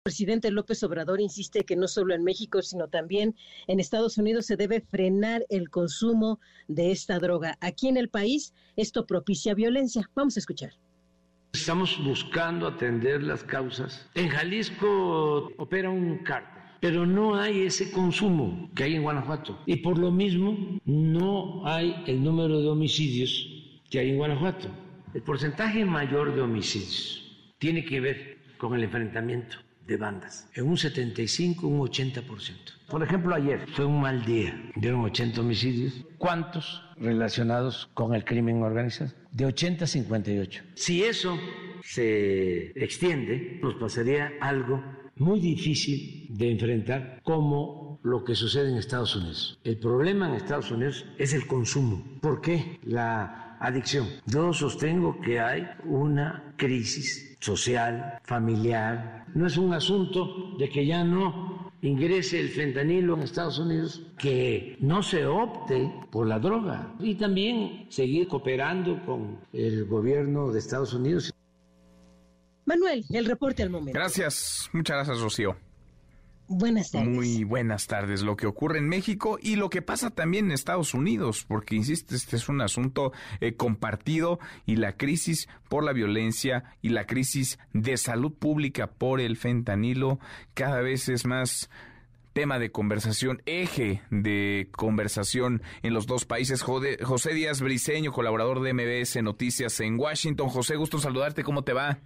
Speaker 40: presidente López Obrador insiste que no solo en México, sino también en Estados Unidos se debe frenar el consumo de esta droga. Aquí en el país esto propicia violencia. Vamos a escuchar.
Speaker 4: Estamos buscando atender las causas. En Jalisco opera un cártel, pero no hay ese consumo que hay en Guanajuato. Y por lo mismo no hay el número de homicidios que hay en Guanajuato. El porcentaje mayor de homicidios tiene que ver con el enfrentamiento de bandas, en un 75, un 80%. Por ejemplo, ayer fue un mal día, dieron 80 homicidios. ¿Cuántos relacionados con el crimen organizado? De 80 a 58. Si eso se extiende, nos pasaría algo muy difícil de enfrentar como lo que sucede en Estados Unidos. El problema en Estados Unidos es el consumo. ¿Por qué? La adicción. Yo sostengo que hay una crisis social, familiar. No es un asunto de que ya no ingrese el fentanilo en Estados Unidos, que no se opte por la droga y también seguir cooperando con el gobierno de Estados Unidos.
Speaker 40: Manuel, el reporte al momento.
Speaker 2: Gracias, muchas gracias Rocío.
Speaker 40: Buenas tardes.
Speaker 2: Muy buenas tardes. Lo que ocurre en México y lo que pasa también en Estados Unidos, porque, insisto, este es un asunto eh, compartido y la crisis por la violencia y la crisis de salud pública por el fentanilo cada vez es más tema de conversación, eje de conversación en los dos países. José Díaz Briceño, colaborador de MBS Noticias en Washington. José, gusto saludarte. ¿Cómo te va?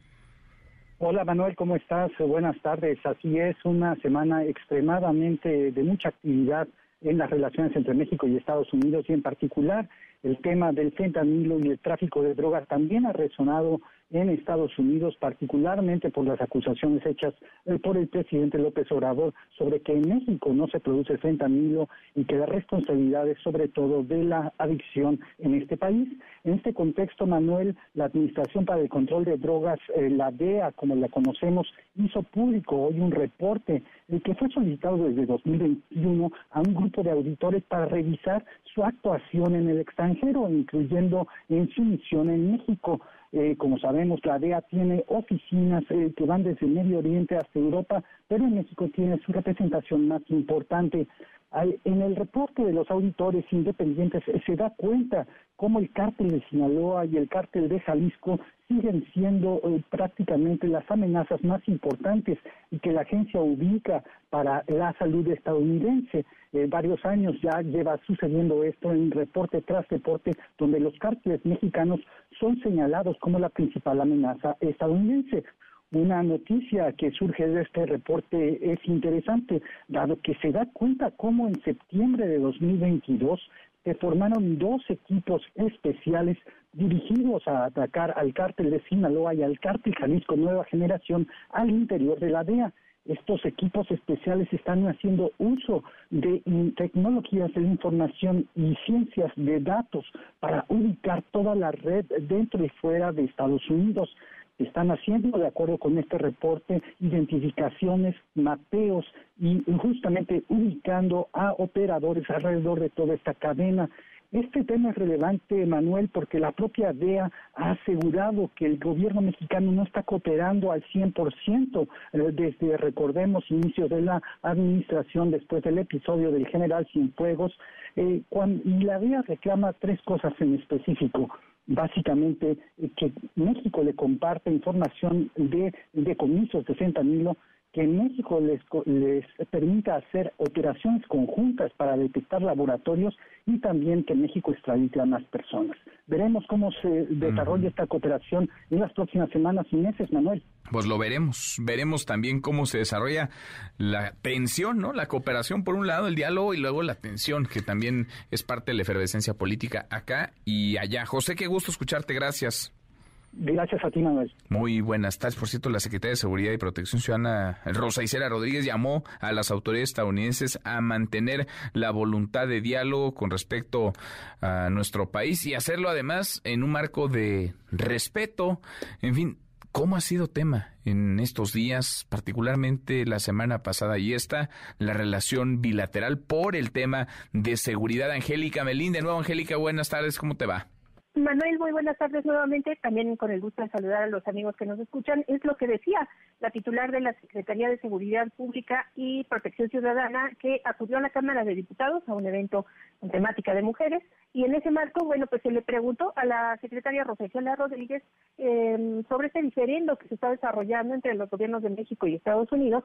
Speaker 41: Hola Manuel, ¿cómo estás? Buenas tardes. Así es, una semana extremadamente de mucha actividad en las relaciones entre México y Estados Unidos y en particular el tema del fentanilo y el tráfico de drogas también ha resonado en Estados Unidos, particularmente por las acusaciones hechas eh, por el presidente López Obrador sobre que en México no se produce fentanilo y que la responsabilidad es sobre todo de la adicción en este país. En este contexto, Manuel, la Administración para el Control de Drogas, eh, la DEA, como la conocemos, hizo público hoy un reporte el que fue solicitado desde 2021 a un grupo de auditores para revisar su actuación en el extranjero, incluyendo en su misión en México. Eh, como sabemos, la DEA tiene oficinas eh, que van desde Medio Oriente hasta Europa, pero en México tiene su representación más importante. En el reporte de los auditores independientes eh, se da cuenta cómo el cártel de Sinaloa y el cártel de Jalisco siguen siendo prácticamente las amenazas más importantes y que la agencia ubica para la salud estadounidense. varios años ya lleva sucediendo esto en reporte tras reporte, donde los cárteles mexicanos son señalados como la principal amenaza estadounidense. Una noticia que surge de este reporte es interesante, dado que se da cuenta cómo en septiembre de 2022 se formaron dos equipos especiales dirigidos a atacar al cártel de Sinaloa y al cártel Jalisco Nueva Generación al interior de la DEA estos equipos especiales están haciendo uso de tecnologías de información y ciencias de datos para ubicar toda la red dentro y fuera de Estados Unidos. Están haciendo, de acuerdo con este reporte, identificaciones, mapeos y justamente ubicando a operadores alrededor de toda esta cadena este tema es relevante, Manuel, porque la propia DEA ha asegurado que el gobierno mexicano no está cooperando al 100% eh, desde, recordemos, inicio de la administración después del episodio del general Cienfuegos. Eh, y la DEA reclama tres cosas en específico básicamente eh, que México le comparte información de decomisos de fentanilo que México les, les permita hacer operaciones conjuntas para detectar laboratorios y también que México extradite a más personas. Veremos cómo se desarrolla esta cooperación en las próximas semanas y meses, Manuel.
Speaker 2: Pues lo veremos, veremos también cómo se desarrolla la tensión, ¿no? La cooperación por un lado, el diálogo y luego la tensión, que también es parte de la efervescencia política acá y allá. José, qué gusto escucharte, gracias.
Speaker 41: Gracias a ti, Manuel.
Speaker 2: Muy buenas tardes. Por cierto, la Secretaría de Seguridad y Protección Ciudadana, Rosa Isela Rodríguez, llamó a las autoridades estadounidenses a mantener la voluntad de diálogo con respecto a nuestro país y hacerlo además en un marco de respeto. En fin, ¿cómo ha sido tema en estos días, particularmente la semana pasada y esta, la relación bilateral por el tema de seguridad? Angélica Melín, de nuevo, Angélica, buenas tardes, ¿cómo te va?
Speaker 12: Manuel, muy buenas tardes nuevamente. También con el gusto de saludar a los amigos que nos escuchan. Es lo que decía la titular de la Secretaría de Seguridad Pública y Protección Ciudadana, que acudió a la Cámara de Diputados a un evento con temática de mujeres. Y en ese marco, bueno, pues se le preguntó a la secretaria Rosela Rodríguez eh, sobre este diferendo que se está desarrollando entre los gobiernos de México y Estados Unidos,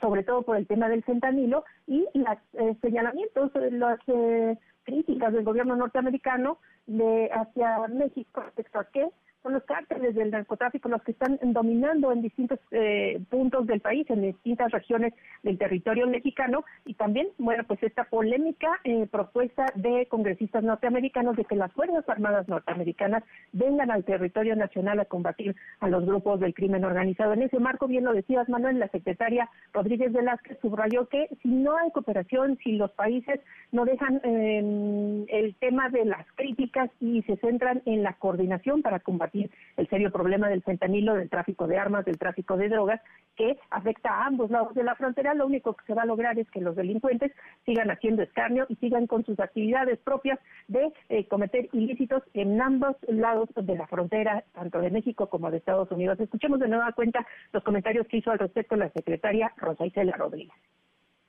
Speaker 12: sobre todo por el tema del fentanilo y los eh, señalamientos, los eh, críticas del gobierno norteamericano de hacia México respecto a qué son los cárteles del narcotráfico los que están dominando en distintos eh, puntos del país, en distintas regiones del territorio mexicano y también, bueno, pues esta polémica eh, propuesta de congresistas norteamericanos de que las Fuerzas Armadas norteamericanas vengan al territorio nacional a combatir a los grupos del crimen organizado. En ese marco, bien lo decías, Manuel, la secretaria Rodríguez Velázquez subrayó que si no hay cooperación, si los países no dejan eh, el tema de las críticas y se centran en la coordinación para combatir el serio problema del fentanilo, del tráfico de armas, del tráfico de drogas, que afecta a ambos lados de la frontera. Lo único que se va a lograr es que los delincuentes sigan haciendo escarnio y sigan con sus actividades propias de eh, cometer ilícitos en ambos lados de la frontera, tanto de México como de Estados Unidos. Escuchemos de nueva cuenta los comentarios que hizo al respecto la secretaria Rosa Isela Rodríguez.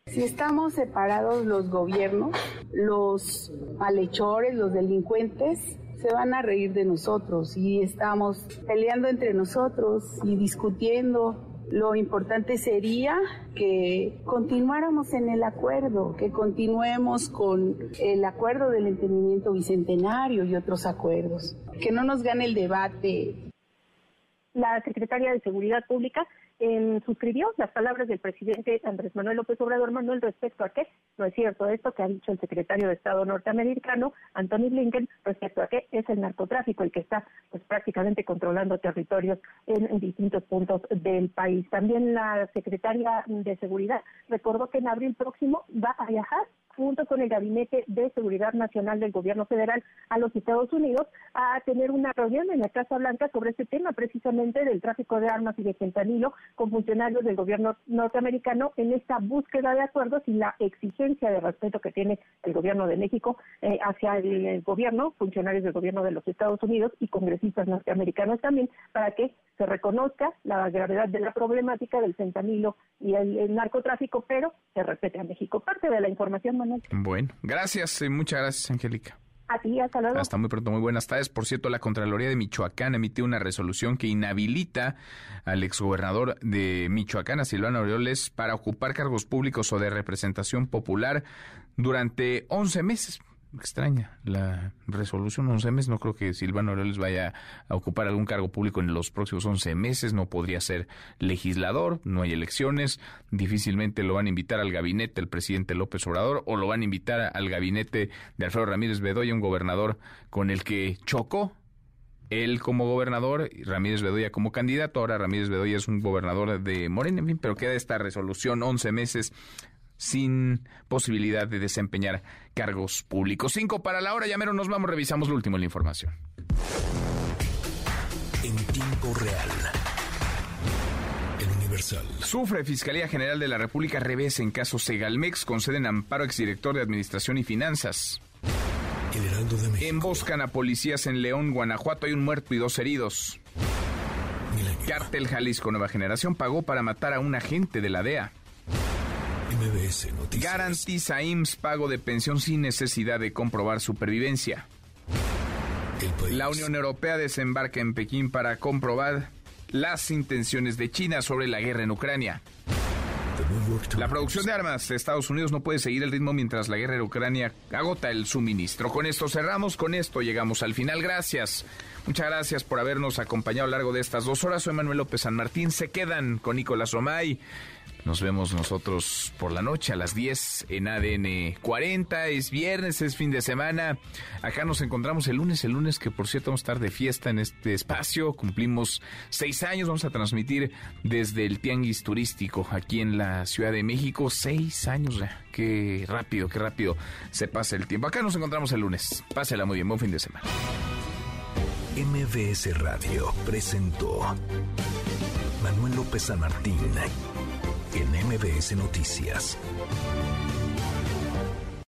Speaker 42: Si estamos separados los gobiernos, los malhechores, los delincuentes, se van a reír de nosotros y estamos peleando entre nosotros y discutiendo. Lo importante sería que continuáramos en el acuerdo, que continuemos con el acuerdo del entendimiento bicentenario y otros acuerdos, que no nos gane el debate.
Speaker 12: La secretaria de Seguridad Pública suscribió las palabras del presidente Andrés Manuel López Obrador Manuel respecto a qué no es cierto esto que ha dicho el secretario de Estado norteamericano Anthony Blinken respecto a qué es el narcotráfico el que está pues prácticamente controlando territorios en, distintos puntos del país. También la secretaria de Seguridad recordó que en abril próximo va a viajar junto con el Gabinete de Seguridad Nacional del Gobierno Federal a los Estados Unidos a tener una reunión en la Casa Blanca sobre este tema precisamente del tráfico de armas y de fentanilo con funcionarios del gobierno norteamericano en esta búsqueda de acuerdos y la exigencia de respeto que tiene el gobierno de México eh, hacia el, gobierno, funcionarios del gobierno de los Estados Unidos y congresistas norteamericanos también, para que se reconozca la gravedad de la problemática del fentanilo y el, narcotráfico, pero se respete a México. Parte de la información,
Speaker 2: Bueno, gracias, y muchas gracias, Angélica.
Speaker 12: A ti, hasta luego.
Speaker 2: Hasta muy pronto, muy buenas tardes. Por cierto, la Contraloría de Michoacán emitió una resolución que inhabilita al exgobernador de Michoacán, a Silvano Aureoles, para ocupar cargos públicos o de representación popular durante 11 meses extraña la resolución 11 meses. No creo que Silvano Aureoles vaya a ocupar algún cargo público en los próximos 11 meses. No podría ser legislador, no hay elecciones. Difícilmente lo van a invitar al gabinete del presidente López Obrador o lo van a invitar al gabinete de Alfredo Ramírez Bedoya, un gobernador con el que chocó él como gobernador Ramírez Bedoya como candidato. Ahora Ramírez Bedoya es un gobernador de Morena, en fin, pero queda esta resolución 11 meses sin posibilidad de desempeñar cargos públicos. Cinco para la hora, ya mero nos vamos, revisamos lo último en la información.
Speaker 1: En tiempo real. El Universal.
Speaker 2: Sufre Fiscalía General de la República revés en caso Segalmex, conceden amparo exdirector de Administración y Finanzas.
Speaker 1: El Heraldo de México.
Speaker 2: Emboscan a policías en León, Guanajuato. Hay un muerto y dos heridos. Cártel Jalisco Nueva Generación pagó para matar a un agente de la DEA.
Speaker 1: MBS Noticias.
Speaker 2: Garantiza IMSS pago de pensión sin necesidad de comprobar supervivencia. La Unión Europea desembarca en Pekín para comprobar las intenciones de China sobre la guerra en Ucrania. La producción de armas de Estados Unidos no puede seguir el ritmo mientras la guerra en Ucrania agota el suministro. Con esto cerramos, con esto llegamos al final. Gracias. Muchas gracias por habernos acompañado a lo largo de estas dos horas. Soy Manuel López San Martín. Se quedan con Nicolás Romay. Nos vemos nosotros por la noche a las 10 en ADN 40. Es viernes, es fin de semana. Acá nos encontramos el lunes, el lunes que por cierto vamos a estar de fiesta en este espacio. Cumplimos seis años, vamos a transmitir desde el Tianguis Turístico aquí en la Ciudad de México. Seis años. Qué rápido, qué rápido se pasa el tiempo. Acá nos encontramos el lunes. Pásela muy bien, buen fin de semana.
Speaker 1: MBS Radio presentó Manuel López San Martín en MBS Noticias.